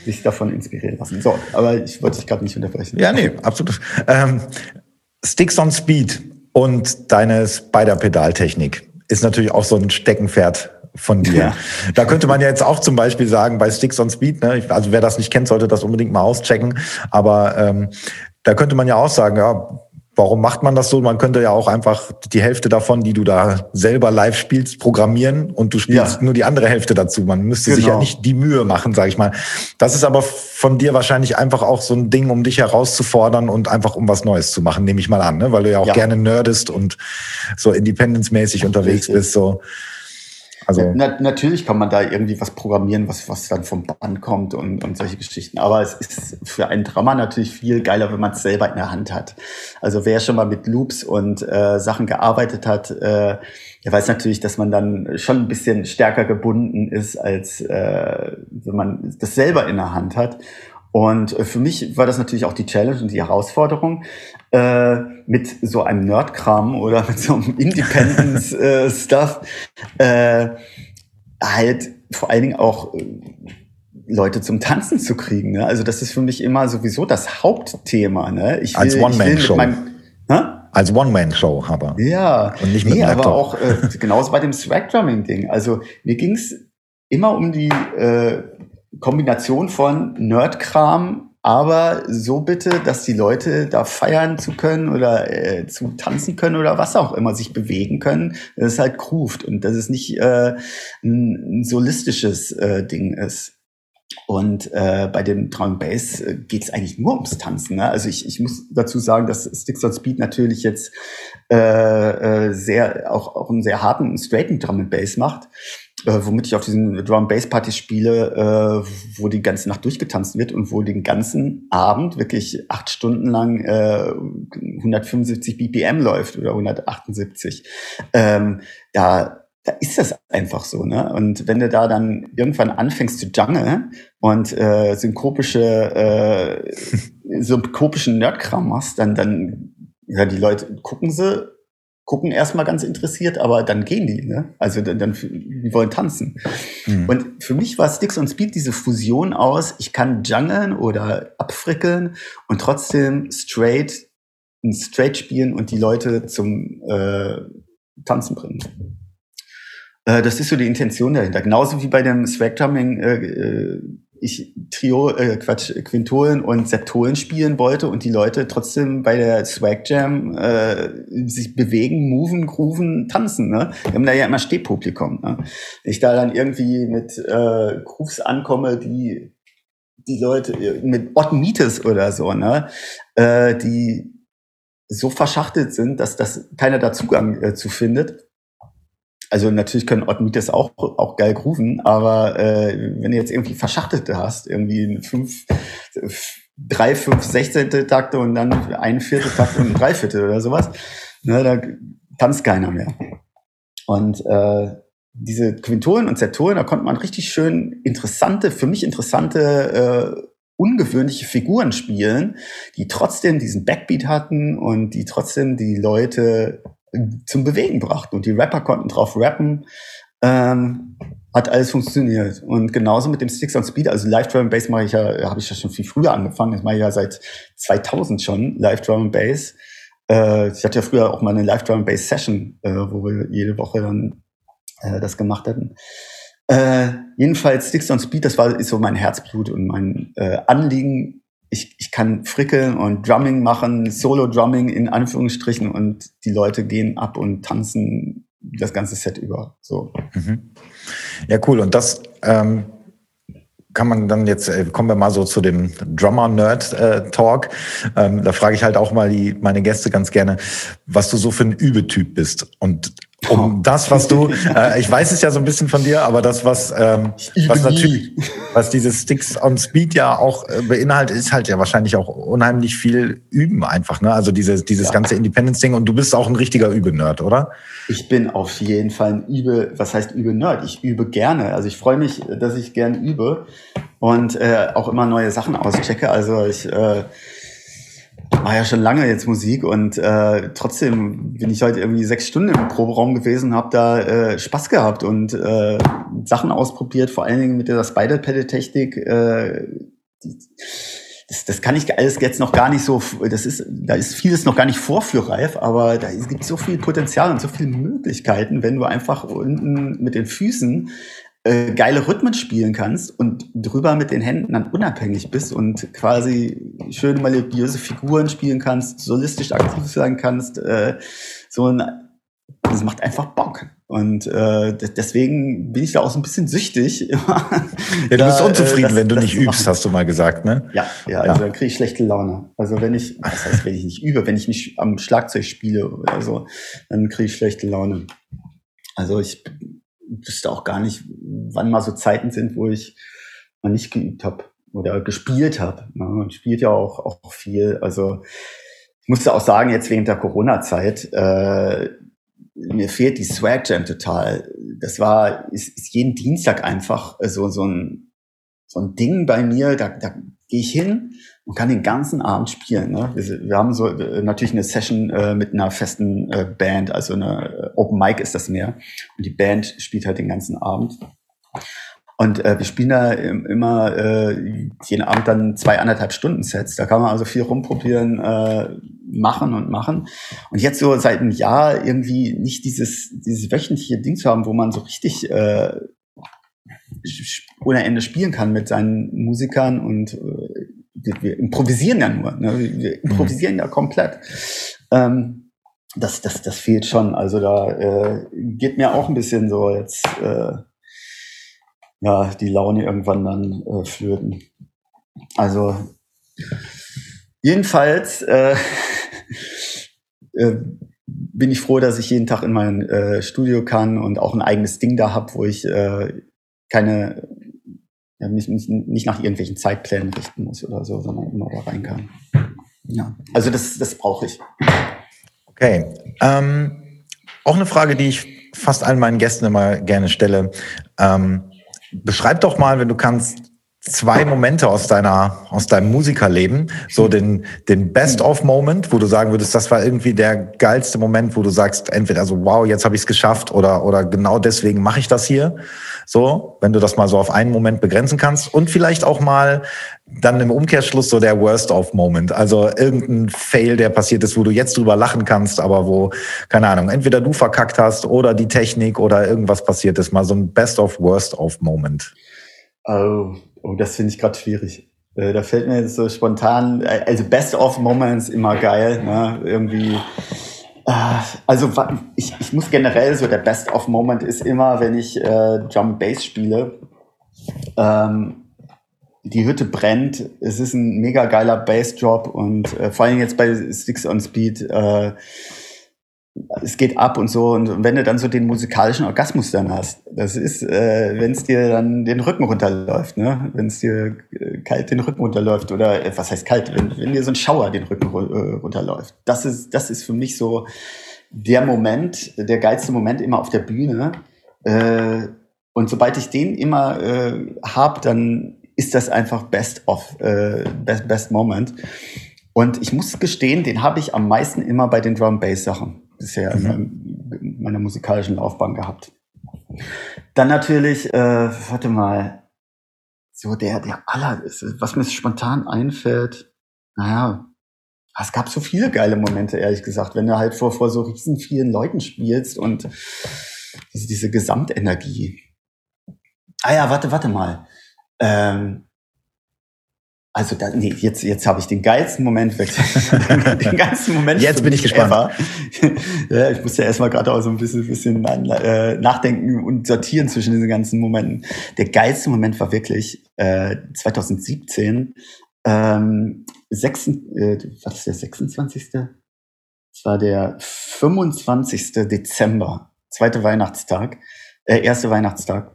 sich davon inspirieren lassen. So, aber ich wollte dich gerade nicht unterbrechen. Ja, nee, absolut. Ähm, Sticks on Speed und deine Spider-Pedal-Technik ist natürlich auch so ein Steckenpferd von dir. Ja. Da könnte man ja jetzt auch zum Beispiel sagen, bei Sticks on Speed, ne, also wer das nicht kennt, sollte das unbedingt mal auschecken. Aber ähm, da könnte man ja auch sagen, ja, Warum macht man das so? Man könnte ja auch einfach die Hälfte davon, die du da selber live spielst, programmieren und du spielst ja. nur die andere Hälfte dazu. Man müsste genau. sich ja genau. nicht die Mühe machen, sage ich mal. Das ist aber von dir wahrscheinlich einfach auch so ein Ding, um dich herauszufordern und einfach um was Neues zu machen, nehme ich mal an, ne? weil du ja auch ja. gerne nerdest und so independence-mäßig unterwegs bist. So. Also Na, natürlich kann man da irgendwie was programmieren, was, was dann vom Band kommt und, und solche Geschichten. Aber es ist für einen Drama natürlich viel geiler, wenn man es selber in der Hand hat. Also wer schon mal mit Loops und äh, Sachen gearbeitet hat, äh, der weiß natürlich, dass man dann schon ein bisschen stärker gebunden ist, als äh, wenn man das selber in der Hand hat. Und äh, für mich war das natürlich auch die Challenge und die Herausforderung, äh, mit so einem Nerdkram oder mit so einem Independence-Stuff äh, äh, halt vor allen Dingen auch äh, Leute zum Tanzen zu kriegen. Ne? Also das ist für mich immer sowieso das Hauptthema. Ne? Ich will, Als One-Man-Show. Als One-Man-Show, aber. Ja, und nicht mit nee, aber auch äh, genauso bei dem Swag-Drumming-Ding. Also mir ging's immer um die äh, Kombination von Nerdkram, aber so bitte, dass die Leute da feiern zu können oder äh, zu tanzen können oder was auch immer, sich bewegen können, dass es halt groovt und dass es nicht äh, ein, ein solistisches äh, Ding ist. Und äh, bei dem Drum Bass äh, geht es eigentlich nur ums Tanzen. Ne? Also ich, ich muss dazu sagen, dass Sticks on Speed natürlich jetzt äh, äh, sehr auch, auch einen sehr harten, straighten Drum Bass macht äh, womit ich auf diesen Drum Bass Partys spiele, äh, wo die ganze Nacht durchgetanzt wird und wo den ganzen Abend wirklich acht Stunden lang äh, 175 BPM läuft oder 178. Ähm, da da ist das einfach so, ne? Und wenn du da dann irgendwann anfängst zu jungle und äh, synkopische, äh, synkopischen Nerdkram machst, dann, dann, ja, die Leute gucken sie gucken erstmal ganz interessiert, aber dann gehen die, ne? Also dann, dann die wollen tanzen. Mhm. Und für mich war Sticks on Speed diese Fusion aus, ich kann jungeln oder abfrickeln und trotzdem straight, ein straight spielen und die Leute zum äh, Tanzen bringen. Äh, das ist so die Intention dahinter. Genauso wie bei dem Swag Drumming äh, äh ich Trio, äh, Quatsch, Quintolen und Septolen spielen wollte und die Leute trotzdem bei der Swag Jam äh, sich bewegen, moven, grooven, tanzen. Ne? Wir haben da ja immer Stehpublikum. Ne? Ich da dann irgendwie mit äh, Grooves ankomme, die die Leute mit Odd Meetes oder so, ne, äh, die so verschachtelt sind, dass das keiner da Zugang äh, zu findet also natürlich können Odd Meters auch, auch geil grooven, aber äh, wenn du jetzt irgendwie Verschachtelte hast, irgendwie fünf, drei, fünf, sechzehnte Takte und dann ein Viertel Takt und ein Dreiviertel oder sowas, ne, da tanzt keiner mehr. Und äh, diese Quintolen und Septolen, da konnte man richtig schön interessante, für mich interessante, äh, ungewöhnliche Figuren spielen, die trotzdem diesen Backbeat hatten und die trotzdem die Leute zum Bewegen brachten. Und die Rapper konnten drauf rappen. Ähm, hat alles funktioniert. Und genauso mit dem Sticks on Speed, also Live Drum Bass mache ich ja, habe ich ja schon viel früher angefangen. Das mache ich ja seit 2000 schon, Live Drum Bass. Äh, ich hatte ja früher auch mal eine Live Drum Bass Session, äh, wo wir jede Woche dann äh, das gemacht hatten. Äh, jedenfalls Sticks on Speed, das war ist so mein Herzblut und mein äh, Anliegen, ich, ich kann frickeln und Drumming machen, Solo-Drumming in Anführungsstrichen und die Leute gehen ab und tanzen das ganze Set über. So. Mhm. Ja, cool. Und das ähm, kann man dann jetzt, äh, kommen wir mal so zu dem Drummer-Nerd-Talk. Ähm, da frage ich halt auch mal die, meine Gäste ganz gerne, was du so für ein Übetyp bist. Und um das, was du, äh, ich weiß es ja so ein bisschen von dir, aber das, was, ähm, was natürlich, was diese Sticks on Speed ja auch äh, beinhaltet, ist halt ja wahrscheinlich auch unheimlich viel Üben einfach, ne? Also dieses, dieses ja. ganze Independence-Ding und du bist auch ein richtiger Übe-Nerd, oder? Ich bin auf jeden Fall ein Übe, was heißt Übe-Nerd? Ich übe gerne. Also ich freue mich, dass ich gern übe und äh, auch immer neue Sachen auschecke. Also ich äh, mache ja schon lange jetzt Musik und äh, trotzdem bin ich heute irgendwie sechs Stunden im Proberaum gewesen, habe da äh, Spaß gehabt und äh, Sachen ausprobiert, vor allen Dingen mit der Spider-Pedal-Technik. Äh, das, das kann ich alles jetzt noch gar nicht so, das ist, da ist vieles noch gar nicht vorführreif, aber da gibt so viel Potenzial und so viele Möglichkeiten, wenn du einfach unten mit den Füßen äh, geile Rhythmen spielen kannst und drüber mit den Händen dann unabhängig bist und quasi schöne melodiöse Figuren spielen kannst, solistisch aktiv sein kannst, äh, so ein, das macht einfach Bock. Und äh, deswegen bin ich da auch so ein bisschen süchtig. ja, du bist unzufrieden, das, wenn du nicht übst, hast du mal gesagt, ne? Ja, ja, also ja. dann kriege ich schlechte Laune. Also wenn ich, das heißt, wenn ich nicht übe, wenn ich nicht am Schlagzeug spiele oder so, dann kriege ich schlechte Laune. Also ich wüsste auch gar nicht, wann mal so Zeiten sind, wo ich mal nicht geübt habe oder gespielt habe. Man spielt ja auch, auch viel. Also ich musste auch sagen, jetzt während der Corona-Zeit, äh, mir fehlt die Swag Jam total. Das war, ist, ist jeden Dienstag einfach so, so ein, so ein Ding bei mir. Da, da gehe ich hin und kann den ganzen Abend spielen. Ne? Wir, wir haben so äh, natürlich eine Session äh, mit einer festen äh, Band, also eine äh, Open Mic ist das mehr. Und die Band spielt halt den ganzen Abend. Und äh, wir spielen da immer äh, jeden Abend dann zwei, anderthalb Stunden Sets. Da kann man also viel rumprobieren, äh, machen und machen. Und jetzt so seit einem Jahr irgendwie nicht dieses, dieses wöchentliche Ding zu haben, wo man so richtig äh, ohne Ende spielen kann mit seinen Musikern und äh, wir, improvisieren ja nur. Ne? Wir mhm. improvisieren mhm. ja komplett. Ähm, das, das, das fehlt schon. Also da äh, geht mir auch ein bisschen so jetzt äh, ja die Laune irgendwann dann äh, flöten. Also jedenfalls äh, äh, bin ich froh, dass ich jeden Tag in mein äh, Studio kann und auch ein eigenes Ding da habe, wo ich äh, keine ja, mich nicht, nicht nach irgendwelchen Zeitplänen richten muss oder so, sondern immer da rein kann. Ja, also das, das brauche ich. Okay. Ähm, auch eine Frage, die ich fast allen meinen Gästen immer gerne stelle. Ähm, beschreib doch mal, wenn du kannst, zwei Momente aus deiner, aus deinem Musikerleben, so den, den Best-of-Moment, wo du sagen würdest, das war irgendwie der geilste Moment, wo du sagst, entweder so, wow, jetzt habe ich es geschafft oder, oder genau deswegen mache ich das hier. So, wenn du das mal so auf einen Moment begrenzen kannst. Und vielleicht auch mal dann im Umkehrschluss so der Worst-of-Moment, also irgendein Fail, der passiert ist, wo du jetzt drüber lachen kannst, aber wo, keine Ahnung, entweder du verkackt hast oder die Technik oder irgendwas passiert ist, mal so ein Best-of-Worst-of-Moment. Oh, oh, das finde ich gerade schwierig. Äh, da fällt mir jetzt so spontan, äh, also Best of Moments immer geil, ne? Irgendwie. Äh, also ich, ich muss generell so der Best of Moment ist immer, wenn ich äh, Drum Bass spiele. Ähm, die Hütte brennt. Es ist ein mega geiler Bassdrop und äh, vor allem jetzt bei Sticks on Speed. Es geht ab und so. Und wenn du dann so den musikalischen Orgasmus dann hast, das ist, äh, wenn es dir dann den Rücken runterläuft, ne? wenn es dir äh, kalt den Rücken runterläuft oder äh, was heißt kalt, wenn, wenn dir so ein Schauer den Rücken äh, runterläuft. Das ist, das ist für mich so der Moment, der geilste Moment immer auf der Bühne. Äh, und sobald ich den immer äh, hab, dann ist das einfach best of, äh, best, best moment. Und ich muss gestehen, den habe ich am meisten immer bei den Drum Bass Sachen bisher mhm. in meiner musikalischen Laufbahn gehabt. Dann natürlich, äh, warte mal, so der, der aller, was mir spontan einfällt, naja, es gab so viele geile Momente, ehrlich gesagt, wenn du halt vor, vor so riesen vielen Leuten spielst und diese, diese Gesamtenergie. Ah ja, warte, warte mal. Ähm, also da, nee, jetzt, jetzt habe ich den geilsten Moment weg. den geilsten Moment. Jetzt bin ich gespannt. ja, ich musste ja erstmal gerade auch so ein bisschen, bisschen äh, nachdenken und sortieren zwischen diesen ganzen Momenten. Der geilste Moment war wirklich äh, 2017, ähm, 6, äh, was ist der 26. Das war der 25. Dezember zweite Weihnachtstag, äh, erste Weihnachtstag.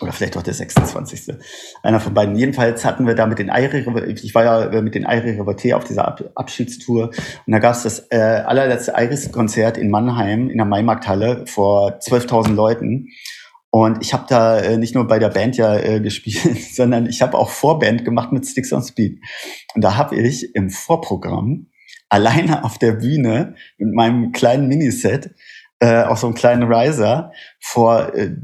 Oder vielleicht auch der 26. Einer von beiden. Jedenfalls hatten wir da mit den Airi, ich war ja äh, mit den Airi Revoté auf dieser Ab Abschiedstour und da gab es das äh, allerletzte Iris-Konzert in Mannheim in der Maimarkthalle vor 12.000 Leuten. Und ich habe da äh, nicht nur bei der Band ja äh, gespielt, sondern ich habe auch Vorband gemacht mit Sticks on Speed. Und da habe ich im Vorprogramm alleine auf der Bühne mit meinem kleinen Miniset äh, auf so einem kleinen Riser vor, äh,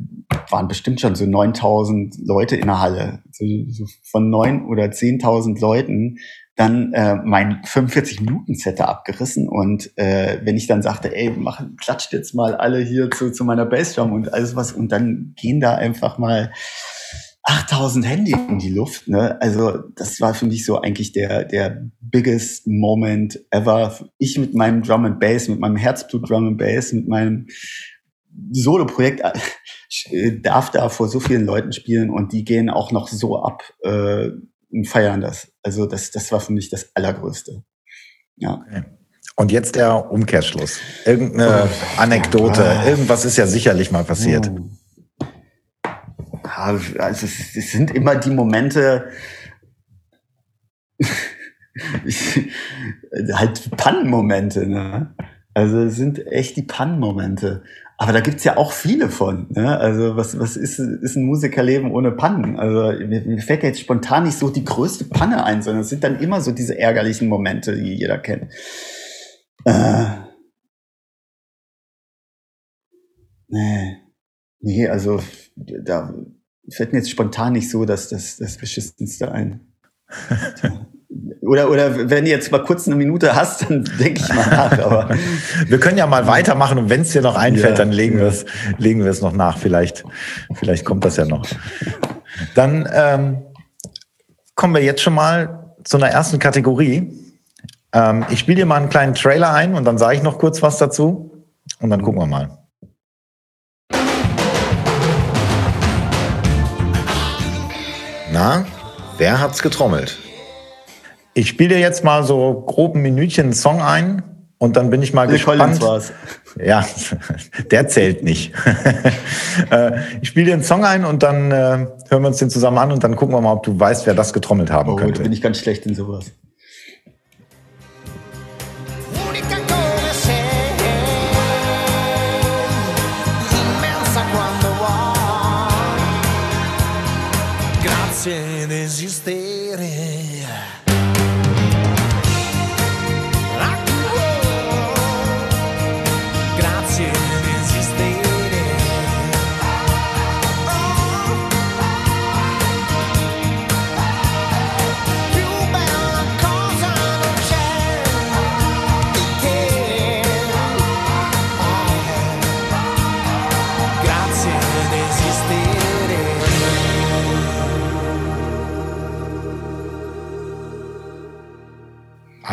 waren bestimmt schon so 9000 Leute in der Halle. So, so von neun oder 10.000 Leuten dann äh, mein 45-Minuten-Set abgerissen und äh, wenn ich dann sagte, ey, mach, klatscht jetzt mal alle hier zu, zu meiner Bassdrum und alles was und dann gehen da einfach mal 8000 Handy in die Luft, ne? Also das war für mich so eigentlich der der biggest Moment ever. Ich mit meinem Drum and Bass, mit meinem Herzblut Drum and Bass, mit meinem Solo-Projekt äh, darf da vor so vielen Leuten spielen und die gehen auch noch so ab. Äh, und feiern das. Also das, das war für mich das Allergrößte. Ja. Okay. Und jetzt der Umkehrschluss. Irgendeine oh, Anekdote, irgendwas ist ja sicherlich mal passiert. Oh. Ja, also es, es, sind immer die Momente, halt Pannenmomente, ne? Also es sind echt die Pannenmomente. Aber da gibt's ja auch viele von. Ne? Also was, was ist, ist ein Musikerleben ohne Pannen? Also mir, mir fällt jetzt spontan nicht so die größte Panne ein, sondern es sind dann immer so diese ärgerlichen Momente, die jeder kennt. Äh, nee. nee, also da fällt mir jetzt spontan nicht so dass das, das Beschissenste ein. Oder, oder wenn du jetzt mal kurz eine Minute hast, dann denke ich mal nach. Aber wir können ja mal weitermachen und wenn es dir noch einfällt, ja, dann legen ja. wir es legen wir es noch nach. Vielleicht, vielleicht kommt das ja noch. Dann ähm, kommen wir jetzt schon mal zu einer ersten Kategorie. Ähm, ich spiele dir mal einen kleinen Trailer ein und dann sage ich noch kurz was dazu und dann gucken wir mal. Na, wer hat's getrommelt? Ich spiele dir jetzt mal so grob ein Minütchen einen Song ein und dann bin ich mal Bill gespannt. War's. Ja, der zählt nicht. Äh, ich spiele dir einen Song ein und dann äh, hören wir uns den zusammen an und dann gucken wir mal, ob du weißt, wer das getrommelt haben oh, könnte. Da bin ich ganz schlecht in sowas.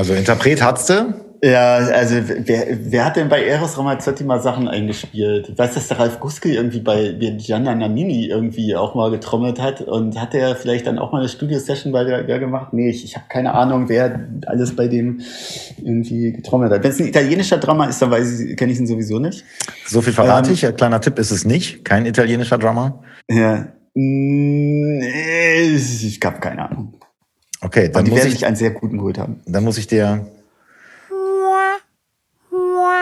Also Interpret hattest du? Ja, also wer, wer hat denn bei Eros Ramazzotti mal Sachen eingespielt? Ich weiß, dass der Ralf Guske irgendwie bei Gianna Nannini irgendwie auch mal getrommelt hat und hat er vielleicht dann auch mal eine Studio-Session bei der, der gemacht? Nee, ich, ich habe keine Ahnung, wer alles bei dem irgendwie getrommelt hat. Wenn es ein italienischer Drummer ist, dann weiß ich, kenne ich ihn sowieso nicht. So viel verrate ähm, ich. Ein kleiner Tipp ist es nicht. Kein italienischer Drummer. Ja. Ich habe keine Ahnung. Okay, dann die muss ich einen sehr guten Kult haben. Dann muss ich dir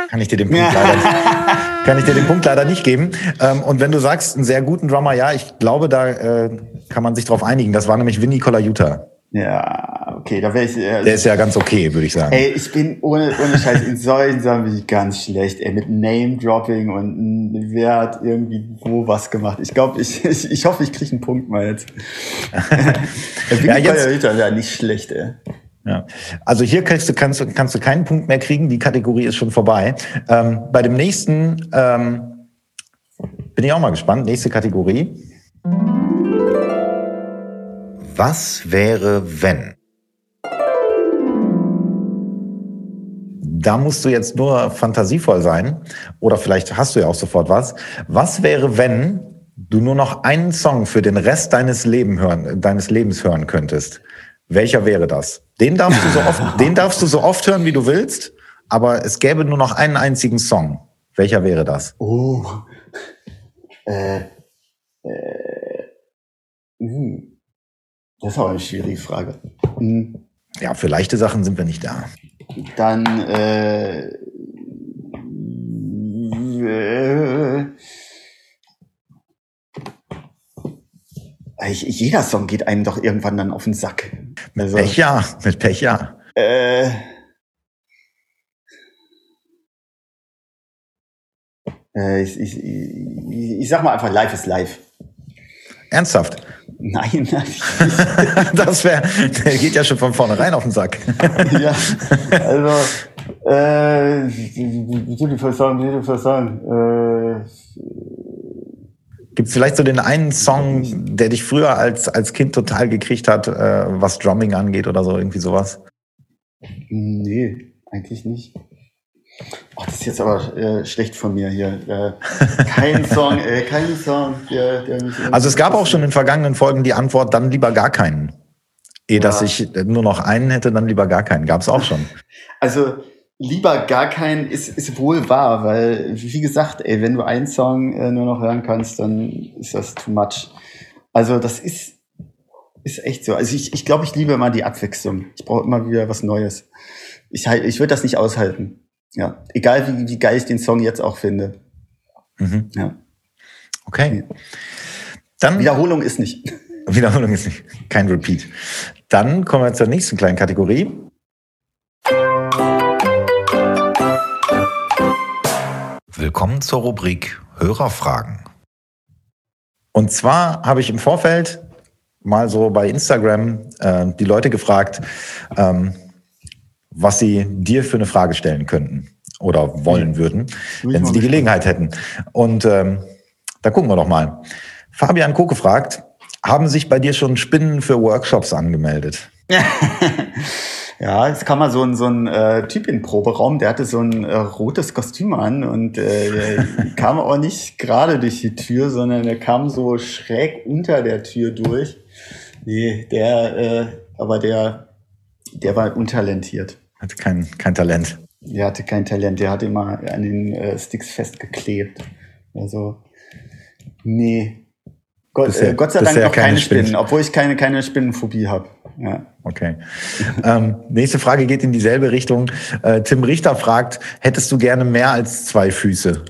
kann ich dir den Punkt leider nicht, kann ich dir den Punkt leider nicht geben. Ähm, und wenn du sagst, einen sehr guten Drummer, ja, ich glaube, da äh, kann man sich drauf einigen. Das war nämlich Vinny Colaiuta. Ja, okay, da wäre ich. Äh, der ist ja ganz okay, würde ich sagen. Ey, ich bin ohne, ohne Scheiß in solchen Sachen bin ich ganz schlecht, ey, mit Name-Dropping und wer hat irgendwie wo was gemacht. Ich glaube, ich, ich, ich hoffe, ich kriege einen Punkt mal jetzt. ja, jetzt ja, nicht schlecht, ey. Ja. Also hier kannst du, kannst, du, kannst du keinen Punkt mehr kriegen, die Kategorie ist schon vorbei. Ähm, bei dem nächsten ähm, bin ich auch mal gespannt. Nächste Kategorie. Was wäre, wenn? Da musst du jetzt nur fantasievoll sein oder vielleicht hast du ja auch sofort was. Was wäre, wenn du nur noch einen Song für den Rest deines, Leben hören, deines Lebens hören könntest? Welcher wäre das? Den darfst du so oft, den darfst du so oft hören, wie du willst, aber es gäbe nur noch einen einzigen Song. Welcher wäre das? Oh. Äh, äh, hm. Das ist aber eine schwierige Frage. Hm. Ja, für leichte Sachen sind wir nicht da. Dann äh, äh, jeder Song geht einem doch irgendwann dann auf den Sack. Mit also, Pech ja, mit Pech ja. Äh, äh, ich, ich, ich, ich sag mal einfach, live ist live. Ernsthaft? Nein, das wäre, der geht ja schon von vornherein auf den Sack. ja, also, äh, beautiful song, beautiful song. Äh, Gibt es vielleicht so den einen Song, der dich früher als, als Kind total gekriegt hat, äh, was Drumming angeht oder so, irgendwie sowas? Nee, eigentlich nicht. Oh, das ist jetzt aber äh, schlecht von mir hier. Äh, kein Song, äh, kein Song, der, der Also es gab auch schon in vergangenen Folgen die Antwort, dann lieber gar keinen. Ehe, ja. dass ich nur noch einen hätte, dann lieber gar keinen. Gab es auch schon. Also lieber gar keinen ist, ist wohl wahr, weil, wie gesagt, ey, wenn du einen Song äh, nur noch hören kannst, dann ist das too much. Also das ist, ist echt so. Also ich, ich glaube, ich liebe immer die Abwechslung. Ich brauche immer wieder was Neues. Ich, ich würde das nicht aushalten. Ja, egal wie, wie geil ich den Song jetzt auch finde. Mhm. Ja. Okay. Dann, Wiederholung ist nicht. Wiederholung ist nicht. Kein Repeat. Dann kommen wir zur nächsten kleinen Kategorie. Willkommen zur Rubrik Hörerfragen. Und zwar habe ich im Vorfeld mal so bei Instagram äh, die Leute gefragt, ähm, was sie dir für eine Frage stellen könnten oder wollen würden, wenn sie die Gelegenheit hätten. Und ähm, da gucken wir doch mal. Fabian Koke fragt, haben sich bei dir schon Spinnen für Workshops angemeldet? ja, es kam mal so ein, so ein äh, Typ in den Proberaum, der hatte so ein äh, rotes Kostüm an und äh, kam auch nicht gerade durch die Tür, sondern der kam so schräg unter der Tür durch. Nee, der, äh, aber der, der war untalentiert. Hatte kein, kein Talent. Der hatte kein Talent, der hat immer an den äh, Sticks festgeklebt. Also, nee. Gott, bisher, äh, Gott sei Dank noch keine, keine Spinnen, Spinnen, obwohl ich keine, keine Spinnenphobie habe. Ja. Okay. ähm, nächste Frage geht in dieselbe Richtung. Äh, Tim Richter fragt, hättest du gerne mehr als zwei Füße?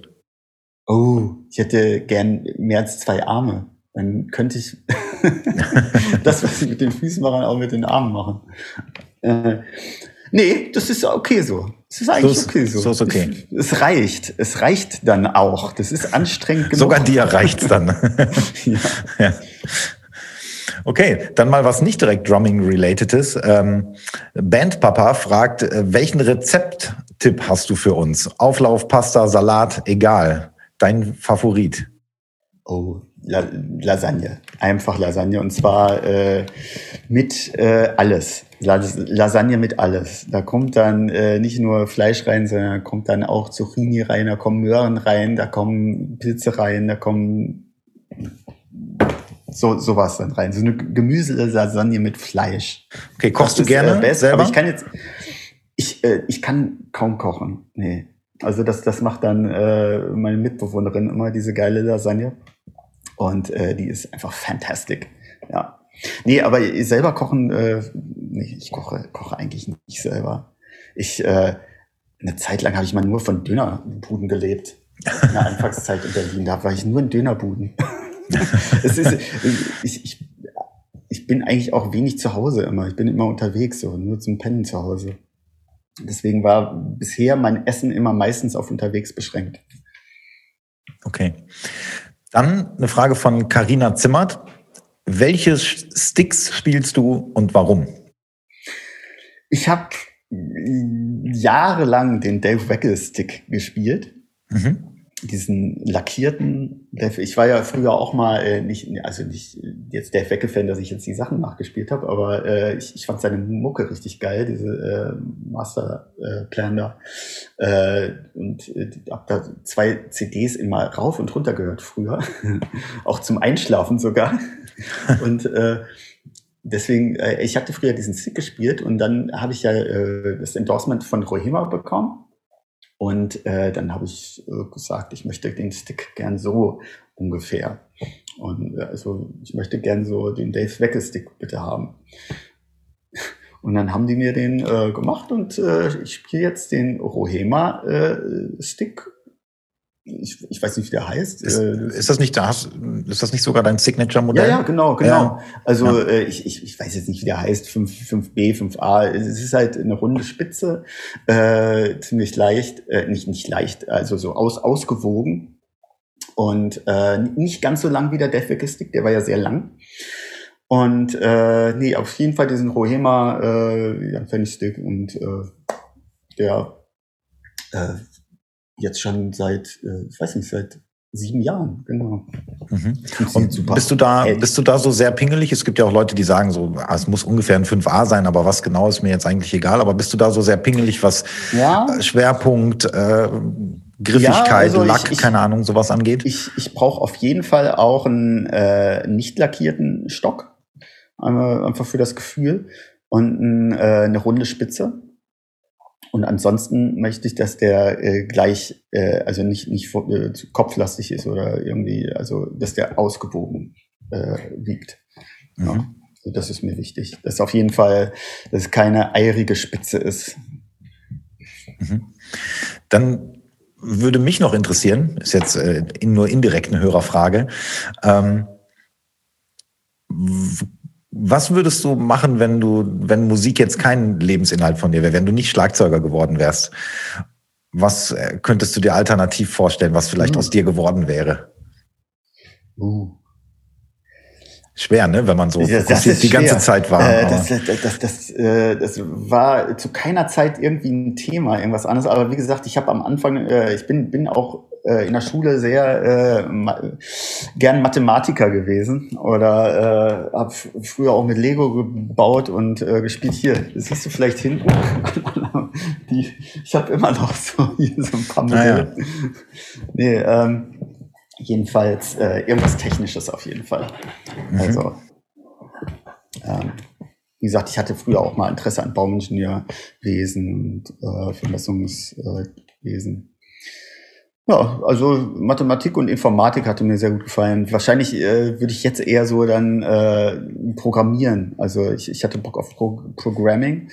Oh, ich hätte gern mehr als zwei Arme. Dann könnte ich das, was ich mit den Füßen mache, auch mit den Armen machen. Äh, Nee, das ist okay so. Es ist eigentlich so ist, okay so. So ist okay. Es, es, reicht. Es reicht dann auch. Das ist anstrengend genug. Sogar dir reicht's dann. ja. ja. Okay, dann mal was nicht direkt Drumming-relatedes. Ähm, Bandpapa fragt, äh, welchen Rezepttipp hast du für uns? Auflauf, Pasta, Salat, egal. Dein Favorit? Oh, La Lasagne. Einfach Lasagne. Und zwar äh, mit äh, alles. Lasagne mit alles. Da kommt dann äh, nicht nur Fleisch rein, sondern da kommt dann auch Zucchini rein, da kommen Möhren rein, da kommen Pilze rein, da kommen so sowas dann rein. So eine Gemüse-Lasagne mit Fleisch. Okay, kochst das du gerne äh, best, selber? Aber ich kann jetzt, ich, äh, ich kann kaum kochen. Nee. Also das, das macht dann äh, meine Mitbewohnerin immer diese geile Lasagne. Und äh, die ist einfach fantastic. Ja. Nee, aber selber kochen, äh, nee, ich koche, koche eigentlich nicht selber. Ich, äh, eine Zeit lang habe ich mal nur von Dönerbuden gelebt. In der Anfangszeit in Berlin, da war ich nur in Dönerbuden. es ist, ich, ich, ich bin eigentlich auch wenig zu Hause immer. Ich bin immer unterwegs, so nur zum Pennen zu Hause. Deswegen war bisher mein Essen immer meistens auf unterwegs beschränkt. Okay. Dann eine Frage von Karina Zimmert. Welche Sticks spielst du und warum? Ich habe jahrelang den Dave Weckel Stick gespielt. Mhm diesen lackierten Dave, ich war ja früher auch mal äh, nicht, also nicht jetzt Dave Wecke-Fan, dass ich jetzt die Sachen nachgespielt habe, aber äh, ich, ich fand seine Mucke richtig geil, diese äh, Masterplan äh, da. Äh, und äh, hab da zwei CDs immer rauf und runter gehört früher, auch zum Einschlafen sogar. und äh, deswegen, äh, ich hatte früher diesen Stick gespielt und dann habe ich ja äh, das Endorsement von Rohima bekommen Und äh, dann habe ich äh, gesagt, ich möchte den Stick gern so ungefähr. Und äh, also ich möchte gern so den Dave Wecke Stick bitte haben. Und dann haben die mir den äh, gemacht und äh, ich spiele jetzt den Rohema äh, Stick ich, ich weiß nicht, wie der heißt. Ist, äh, ist das nicht das? Ist das nicht sogar dein Signature-Modell? Ja, ja, genau, genau. Ja. Also ja. Äh, ich, ich, ich weiß jetzt nicht, wie der heißt, 5, 5B, 5A. Es ist halt eine runde Spitze, äh, ziemlich leicht, äh, nicht, nicht leicht, also so aus, ausgewogen. Und äh, nicht ganz so lang wie der Deathwicker Stick, der war ja sehr lang. Und äh, nee, auf jeden Fall diesen Rohema äh, ja, Stick und äh, der äh, jetzt schon seit, äh, ich weiß nicht, seit sieben Jahren, genau. Mhm. Und bist du da, bist du da so sehr pingelig? Es gibt ja auch Leute, die sagen so, ah, es muss ungefähr ein 5a sein, aber was genau ist mir jetzt eigentlich egal. Aber bist du da so sehr pingelig, was ja. Äh, Schwerpunkt, äh, Griffigkeit, ja, also Lack, ich, ich, keine Ahnung, sowas angeht? Ich, ich brauche auf jeden Fall auch einen äh, nicht lackierten Stock, einfach für das Gefühl und ein, äh, eine runde Spitze und ansonsten möchte ich, dass der äh, gleich, äh, also nicht, nicht äh, kopflastig ist oder irgendwie, also dass der ausgewogen äh, wiegt. Mhm. Ja. Also das ist mir wichtig. Dass auf jeden Fall, dass es keine eierige Spitze ist. Mhm. Dann würde mich noch interessieren, ist jetzt äh, nur indirekt eine Hörerfrage. Ähm, was würdest du machen, wenn du, wenn Musik jetzt kein Lebensinhalt von dir wäre, wenn du nicht Schlagzeuger geworden wärst? Was äh, könntest du dir alternativ vorstellen, was vielleicht uh. aus dir geworden wäre? Uh. Schwer, ne, wenn man so das, das die schwer. ganze Zeit war. Äh, das, das, das, äh, das war zu keiner Zeit irgendwie ein Thema, irgendwas anderes. Aber wie gesagt, ich habe am Anfang, äh, ich bin, bin auch äh, in der Schule sehr äh, ma gern Mathematiker gewesen oder äh, habe früher auch mit Lego gebaut und äh, gespielt. Hier, siehst du vielleicht hinten? Die, ich habe immer noch so hier so ein paar Modelle. Ah, ja. nee, ähm, jedenfalls äh, irgendwas Technisches auf jeden Fall. Mhm. Also ähm, wie gesagt, ich hatte früher auch mal Interesse an Bauingenieurwesen und äh, Vermessungswesen. Ja, also Mathematik und Informatik hatte mir sehr gut gefallen. Wahrscheinlich äh, würde ich jetzt eher so dann äh, programmieren. Also ich, ich hatte Bock auf Pro Programming.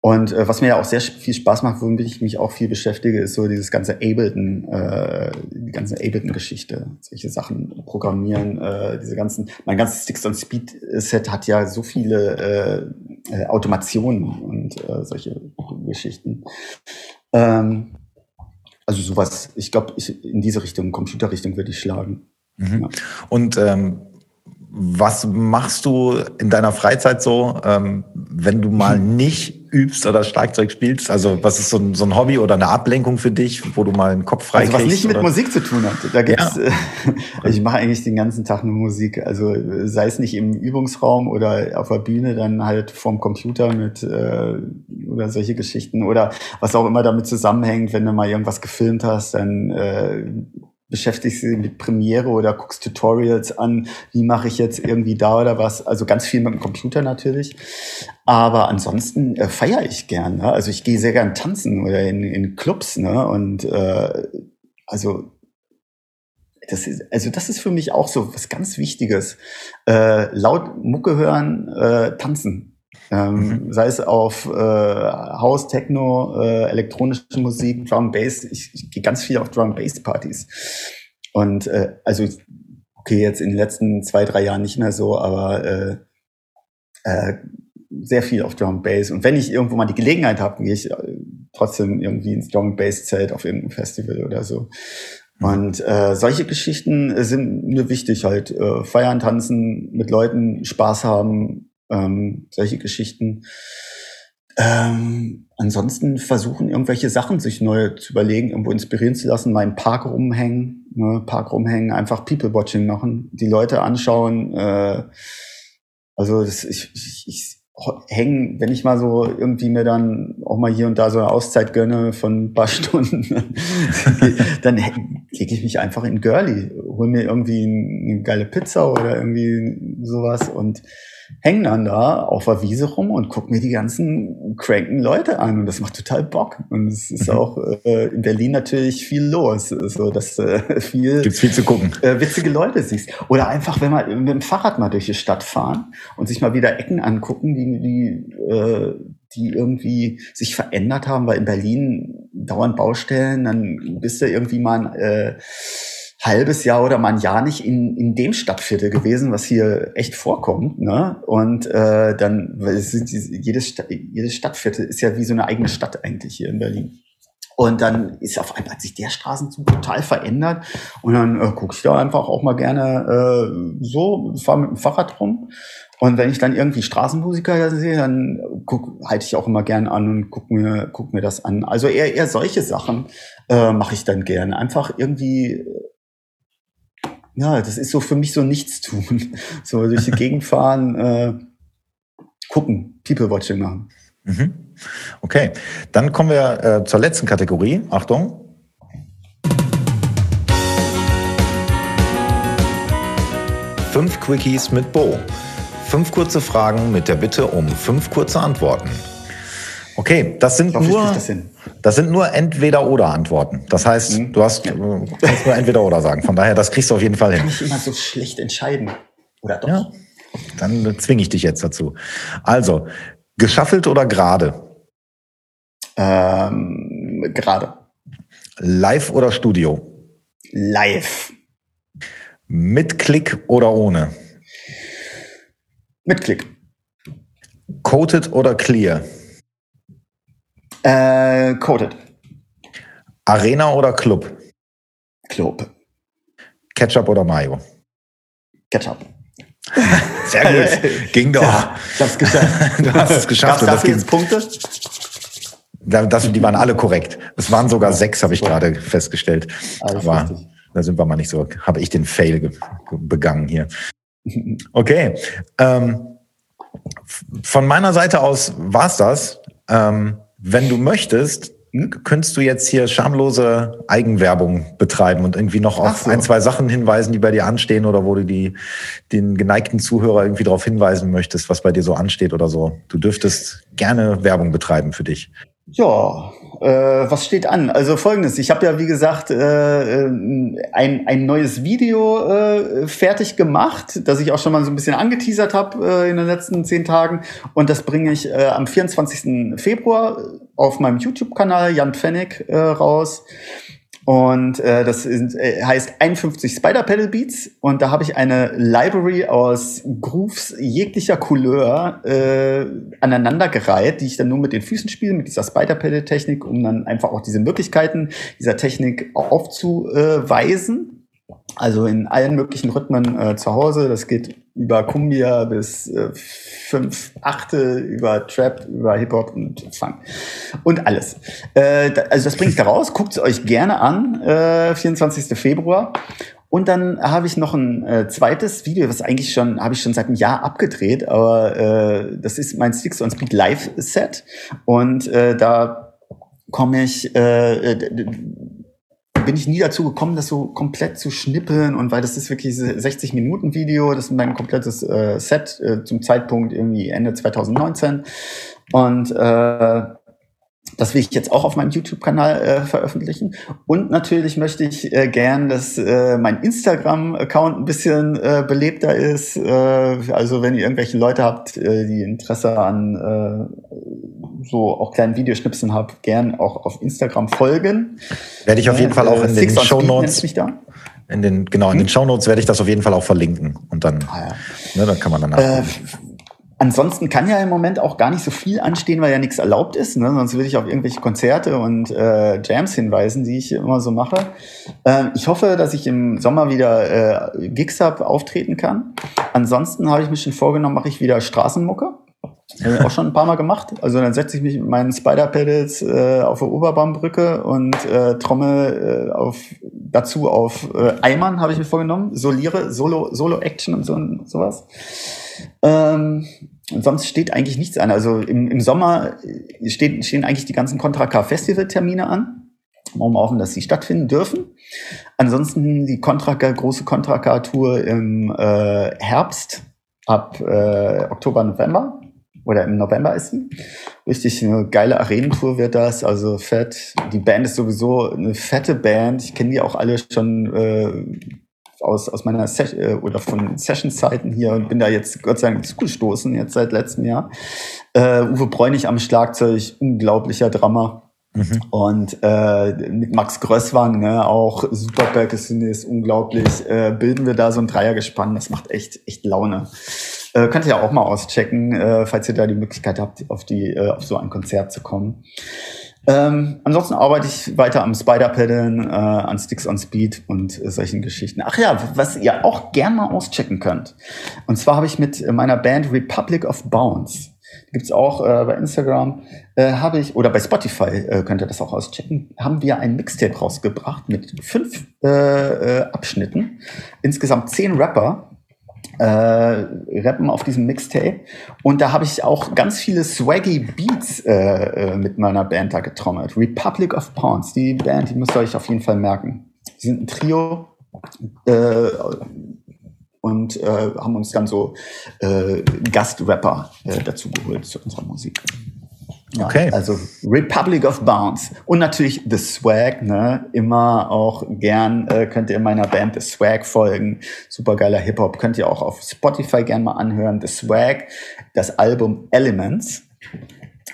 Und äh, was mir ja auch sehr viel Spaß macht, womit ich mich auch viel beschäftige, ist so dieses ganze Ableton, äh, die ganze Ableton-Geschichte, solche Sachen programmieren, äh, diese ganzen, mein ganzes Sticks on Speed Set hat ja so viele äh, äh, Automationen und äh, solche Geschichten. Ähm, also sowas, ich glaube, in diese Richtung, Computerrichtung würde ich schlagen. Mhm. Ja. Und ähm, was machst du in deiner Freizeit so, ähm, wenn du mal nicht übst oder Schlagzeug spielst? Also was ist so ein, so ein Hobby oder eine Ablenkung für dich, wo du mal einen Kopf frei Also was nicht mit Musik zu tun hat. Da gibt's, ja. äh, ich mache eigentlich den ganzen Tag nur Musik. Also sei es nicht im Übungsraum oder auf der Bühne, dann halt vorm Computer mit äh, oder solche Geschichten oder was auch immer damit zusammenhängt, wenn du mal irgendwas gefilmt hast, dann äh, beschäftigst dich mit Premiere oder guckst Tutorials an, wie mache ich jetzt irgendwie da oder was. Also ganz viel mit dem Computer natürlich. Aber ansonsten äh, feiere ich gern. Ne? Also ich gehe sehr gern tanzen oder in, in Clubs. Ne? Und äh, also das ist, also das ist für mich auch so was ganz Wichtiges. Äh, laut Mucke hören, äh, tanzen. Ähm, mhm. Sei es auf äh, House, Techno, äh, elektronische Musik, Drum Bass. Ich, ich gehe ganz viel auf Drum Bass Partys. Und äh, also okay, jetzt in den letzten zwei, drei Jahren nicht mehr so, aber äh, äh, sehr viel auf Drum Bass. Und wenn ich irgendwo mal die Gelegenheit habe, gehe ich äh, trotzdem irgendwie ins Drum Bass Zelt auf irgendeinem Festival oder so. Mhm. Und äh, solche Geschichten sind mir wichtig, halt äh, feiern, tanzen, mit Leuten Spaß haben, ähm, solche Geschichten. Ähm, ansonsten versuchen irgendwelche Sachen sich neu zu überlegen, irgendwo inspirieren zu lassen, mal im Park rumhängen, ne, Park rumhängen, einfach People-Watching machen, die Leute anschauen. Äh, also das, ich, ich, ich hängen, wenn ich mal so irgendwie mir dann auch mal hier und da so eine Auszeit gönne von ein paar Stunden, dann lege ich mich einfach in Girly, hol mir irgendwie eine geile Pizza oder irgendwie sowas und hänge dann da auf der Wiese rum und guck mir die ganzen cranken Leute an und das macht total Bock. Und es ist mhm. auch äh, in Berlin natürlich viel los, so dass äh, viel, Gibt's viel zu gucken. Äh, witzige Leute siehst. Oder einfach, wenn man mit dem Fahrrad mal durch die Stadt fahren und sich mal wieder Ecken angucken, die, die, äh, die irgendwie sich verändert haben, weil in Berlin dauernd Baustellen, dann bist du irgendwie mal äh, halbes Jahr oder mal ein Jahr nicht in, in dem Stadtviertel gewesen, was hier echt vorkommt. Ne? Und äh, dann, weil es sind jedes, jedes Stadtviertel ist ja wie so eine eigene Stadt eigentlich hier in Berlin. Und dann ist auf einmal hat sich der Straßenzug total verändert. Und dann äh, gucke ich da einfach auch mal gerne äh, so, fahre mit dem Fahrrad rum. Und wenn ich dann irgendwie Straßenmusiker sehe, dann guck, halte ich auch immer gern an und guck mir, guck mir das an. Also eher, eher solche Sachen äh, mache ich dann gern. Einfach irgendwie ja, das ist so für mich so nichts tun. So durch die Gegend fahren, äh, gucken, People-Watching machen. Mhm. Okay, dann kommen wir äh, zur letzten Kategorie. Achtung. Fünf Quickies mit Bo. Fünf kurze Fragen mit der Bitte um fünf kurze Antworten. Okay, das sind hoffe, nur das, das, sind nur Entweder-Oder-Antworten. Das heißt, mhm. du hast ja. Äh, kannst nur Entweder-Oder sagen. Von daher, das kriegst du auf jeden Fall hin. Kann ich immer so schlecht entscheiden. Oder doch? Ja, dann zwinge ich dich jetzt dazu. Also, geschaffelt oder gerade? Ähm, gerade. Live oder Studio? Live. Mit Klick oder ohne? Mit Klick. Coated oder clear? Äh, Coated. Arena oder Club? Club. Ketchup oder Mayo? Ketchup. Sehr gut. Ging doch. Ja, ich hab's geschafft. du hast es geschafft. Gab's dafür jetzt Punkte? Das, die waren alle korrekt. Es waren sogar sechs, habe ich gerade festgestellt. Alles Aber richtig. da sind wir mal nicht so, habe ich den Fail begangen hier. Okay. Ähm, von meiner Seite aus war's das. Ähm, wenn du möchtest, könntest du jetzt hier schamlose Eigenwerbung betreiben und irgendwie noch auf so. ein, zwei Sachen hinweisen, die bei dir anstehen oder wo du die, den geneigten Zuhörer irgendwie darauf hinweisen möchtest, was bei dir so ansteht oder so. Du dürftest gerne Werbung betreiben für dich. Ja, äh, was steht an? Also folgendes, ich habe ja wie gesagt äh, äh, ein, ein neues Video äh, fertig gemacht, das ich auch schon mal so ein bisschen angeteasert habe äh, in den letzten zehn Tagen. Und das bringe ich äh, am 24. Februar auf meinem YouTube-Kanal Jan Pfennig äh, raus. Und äh, das ist, äh, heißt 51 Spider Pedal Beats. Und da habe ich eine Library aus Grooves jeglicher Couleur äh, aneinandergereiht, die ich dann nur mit den Füßen spiele, mit dieser Spider Pedal Technik, um dann einfach auch diese Möglichkeiten dieser Technik aufzuweisen. Also in allen möglichen Rhythmen äh, zu Hause. Das geht über Kumbia bis äh, fünf Achte, über Trap, über Hip-Hop und Funk. Und alles. Äh, also das bringe ich da raus. Guckt es euch gerne an. Äh, 24. Februar. Und dann habe ich noch ein äh, zweites Video, was eigentlich schon, habe ich schon seit einem Jahr abgedreht, aber äh, das ist mein Sticks on Speed Live Set. Und äh, da komme ich, äh bin ich nie dazu gekommen, das so komplett zu schnippeln und weil das ist wirklich 60 Minuten Video, das ist mein komplettes äh, Set äh, zum Zeitpunkt irgendwie Ende 2019 und äh, das will ich jetzt auch auf meinem YouTube-Kanal äh, veröffentlichen. Und natürlich möchte ich äh, gern, dass äh, mein Instagram-Account ein bisschen äh, belebter ist. Äh, also wenn ihr irgendwelche Leute habt, äh, die Interesse an äh, so auch kleinen Videoschnipsen habt, gern auch auf Instagram folgen. Werde ich auf jeden äh, Fall auch in den Show Notes. In den, genau, in hm? den Show Notes werde ich das auf jeden Fall auch verlinken. Und dann, ah, ja. ne, dann kann man danach. Äh, Ansonsten kann ja im Moment auch gar nicht so viel anstehen, weil ja nichts erlaubt ist. Ne? Sonst würde ich auf irgendwelche Konzerte und äh, Jams hinweisen, die ich immer so mache. Äh, ich hoffe, dass ich im Sommer wieder äh, Gigs habe, auftreten kann. Ansonsten habe ich mich schon vorgenommen, mache ich wieder Straßenmucke. Habe ich auch schon ein paar Mal gemacht. Also dann setze ich mich mit meinen Spider-Pedals äh, auf der Oberbaumbrücke und äh, trommel äh, auf, dazu auf äh, Eimern, habe ich mir vorgenommen. Soliere, Solo, Solo-Action und so und sowas. Ähm, und sonst steht eigentlich nichts an. Also im, im Sommer steht, stehen eigentlich die ganzen Contra K Festival-Termine an. Warum hoffen, dass sie stattfinden dürfen. Ansonsten die Contra K, große Contra K Tour im äh, Herbst ab äh, Oktober, November oder im November ist sie. Richtig eine geile Arenentour wird das, also fett. Die Band ist sowieso eine fette Band. Ich kenne die auch alle schon äh, aus, aus meiner Ses äh, oder von Session-Zeiten hier und bin da jetzt Gott sei Dank zugestoßen, jetzt seit letztem Jahr. Äh, Uwe Bräunig am Schlagzeug, unglaublicher Drama. Mhm. Und äh, mit Max Grösswang, ne, auch super Percussionist, unglaublich, äh, bilden wir da so ein Dreiergespann. Das macht echt, echt Laune. Äh, könnt ihr ja auch mal auschecken, äh, falls ihr da die Möglichkeit habt, auf, die, äh, auf so ein Konzert zu kommen. Ähm, ansonsten arbeite ich weiter am Spider-Paddeln, äh, an Sticks on Speed und äh, solchen Geschichten. Ach ja, was ihr auch gern mal auschecken könnt. Und zwar habe ich mit meiner Band Republic of Bounce, gibt's auch äh, bei Instagram, äh, habe ich, oder bei Spotify äh, könnt ihr das auch auschecken, haben wir ein Mixtape rausgebracht mit fünf äh, Abschnitten. Insgesamt zehn Rapper äh, rappen auf diesem Mixtape. Und da habe ich auch ganz viele swaggy Beats äh, äh, mit meiner Band da getrommelt. Republic of Pawns, die Band, die müsst ihr euch auf jeden Fall merken. Die sind ein Trio äh, und äh, haben uns dann so äh, Gastrapper dazu geholt zu unserer Musik. Ja, okay. Also Republic of Bounce. Und natürlich The Swag, ne? Immer auch gern äh, könnt ihr meiner Band The Swag folgen. Supergeiler Hip-Hop. Könnt ihr auch auf Spotify gern mal anhören. The Swag, das Album Elements.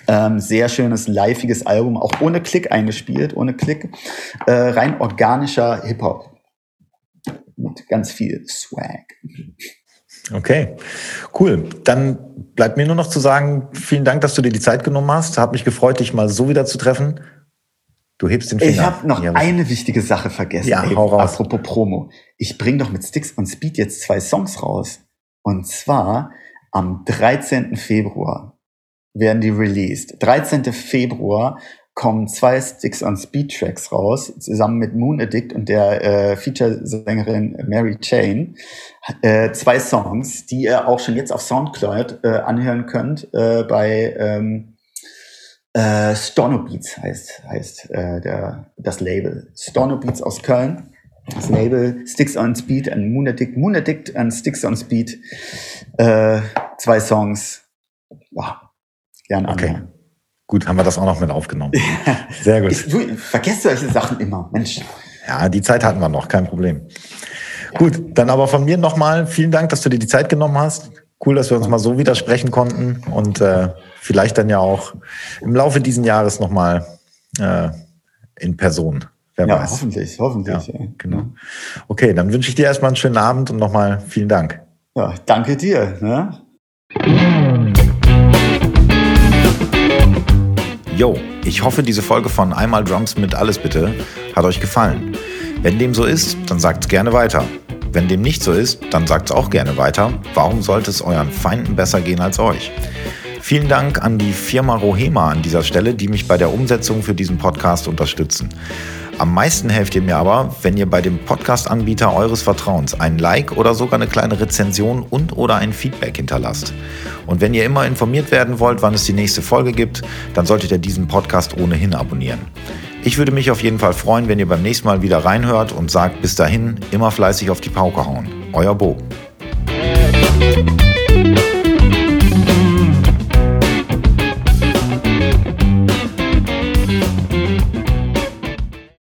Ähm, sehr schönes, liveiges Album, auch ohne Klick eingespielt, ohne Klick. Äh, rein organischer Hip-Hop. Mit ganz viel Swag. Okay, cool. Dann bleibt mir nur noch zu sagen, vielen Dank, dass du dir die Zeit genommen hast. Hat mich gefreut, dich mal so wieder zu treffen. Du hebst den Finger. Ich habe noch ja, eine wichtige Sache vergessen. Ja, ey, hau raus. Apropos Promo. Ich bring doch mit Sticks und Speed jetzt zwei Songs raus. Und zwar am 13. Februar werden die released. 13. Februar kommen zwei Sticks on Speed Tracks raus, zusammen mit Moon Addict und der äh, Feature-Sängerin Mary Chain. Äh, zwei Songs, die ihr auch schon jetzt auf Soundcloud äh, anhören könnt, äh, bei ähm, äh, Storno Beats heißt, heißt äh, der, das Label. Storno Beats aus Köln. Das Label Sticks on Speed und Moon Addict. Moon Addict und Sticks on Speed. Äh, zwei Songs. Wow. Gern anhören. Okay. Gut, haben wir das auch noch mit aufgenommen. Sehr gut. Ich, du vergesst solche Sachen immer, Mensch. Ja, die Zeit hatten wir noch, kein Problem. Gut, dann aber von mir nochmal vielen Dank, dass du dir die Zeit genommen hast. Cool, dass wir uns mal so widersprechen konnten und äh, vielleicht dann ja auch im Laufe dieses Jahres nochmal äh, in Person. Wer ja, weiß. hoffentlich, hoffentlich. Ja, genau. Okay, dann wünsche ich dir erstmal einen schönen Abend und nochmal vielen Dank. Ja, danke dir. Ne? Yo, ich hoffe, diese Folge von Einmal Drums mit Alles bitte hat euch gefallen. Wenn dem so ist, dann sagt's gerne weiter. Wenn dem nicht so ist, dann sagt's auch gerne weiter. Warum sollte es euren Feinden besser gehen als euch? Vielen Dank an die Firma Rohema an dieser Stelle, die mich bei der Umsetzung für diesen Podcast unterstützen. Am meisten helft ihr mir aber, wenn ihr bei dem Podcast-Anbieter eures Vertrauens ein Like oder sogar eine kleine Rezension und oder ein Feedback hinterlasst. Und wenn ihr immer informiert werden wollt, wann es die nächste Folge gibt, dann solltet ihr diesen Podcast ohnehin abonnieren. Ich würde mich auf jeden Fall freuen, wenn ihr beim nächsten Mal wieder reinhört und sagt bis dahin immer fleißig auf die Pauke hauen. Euer Bo.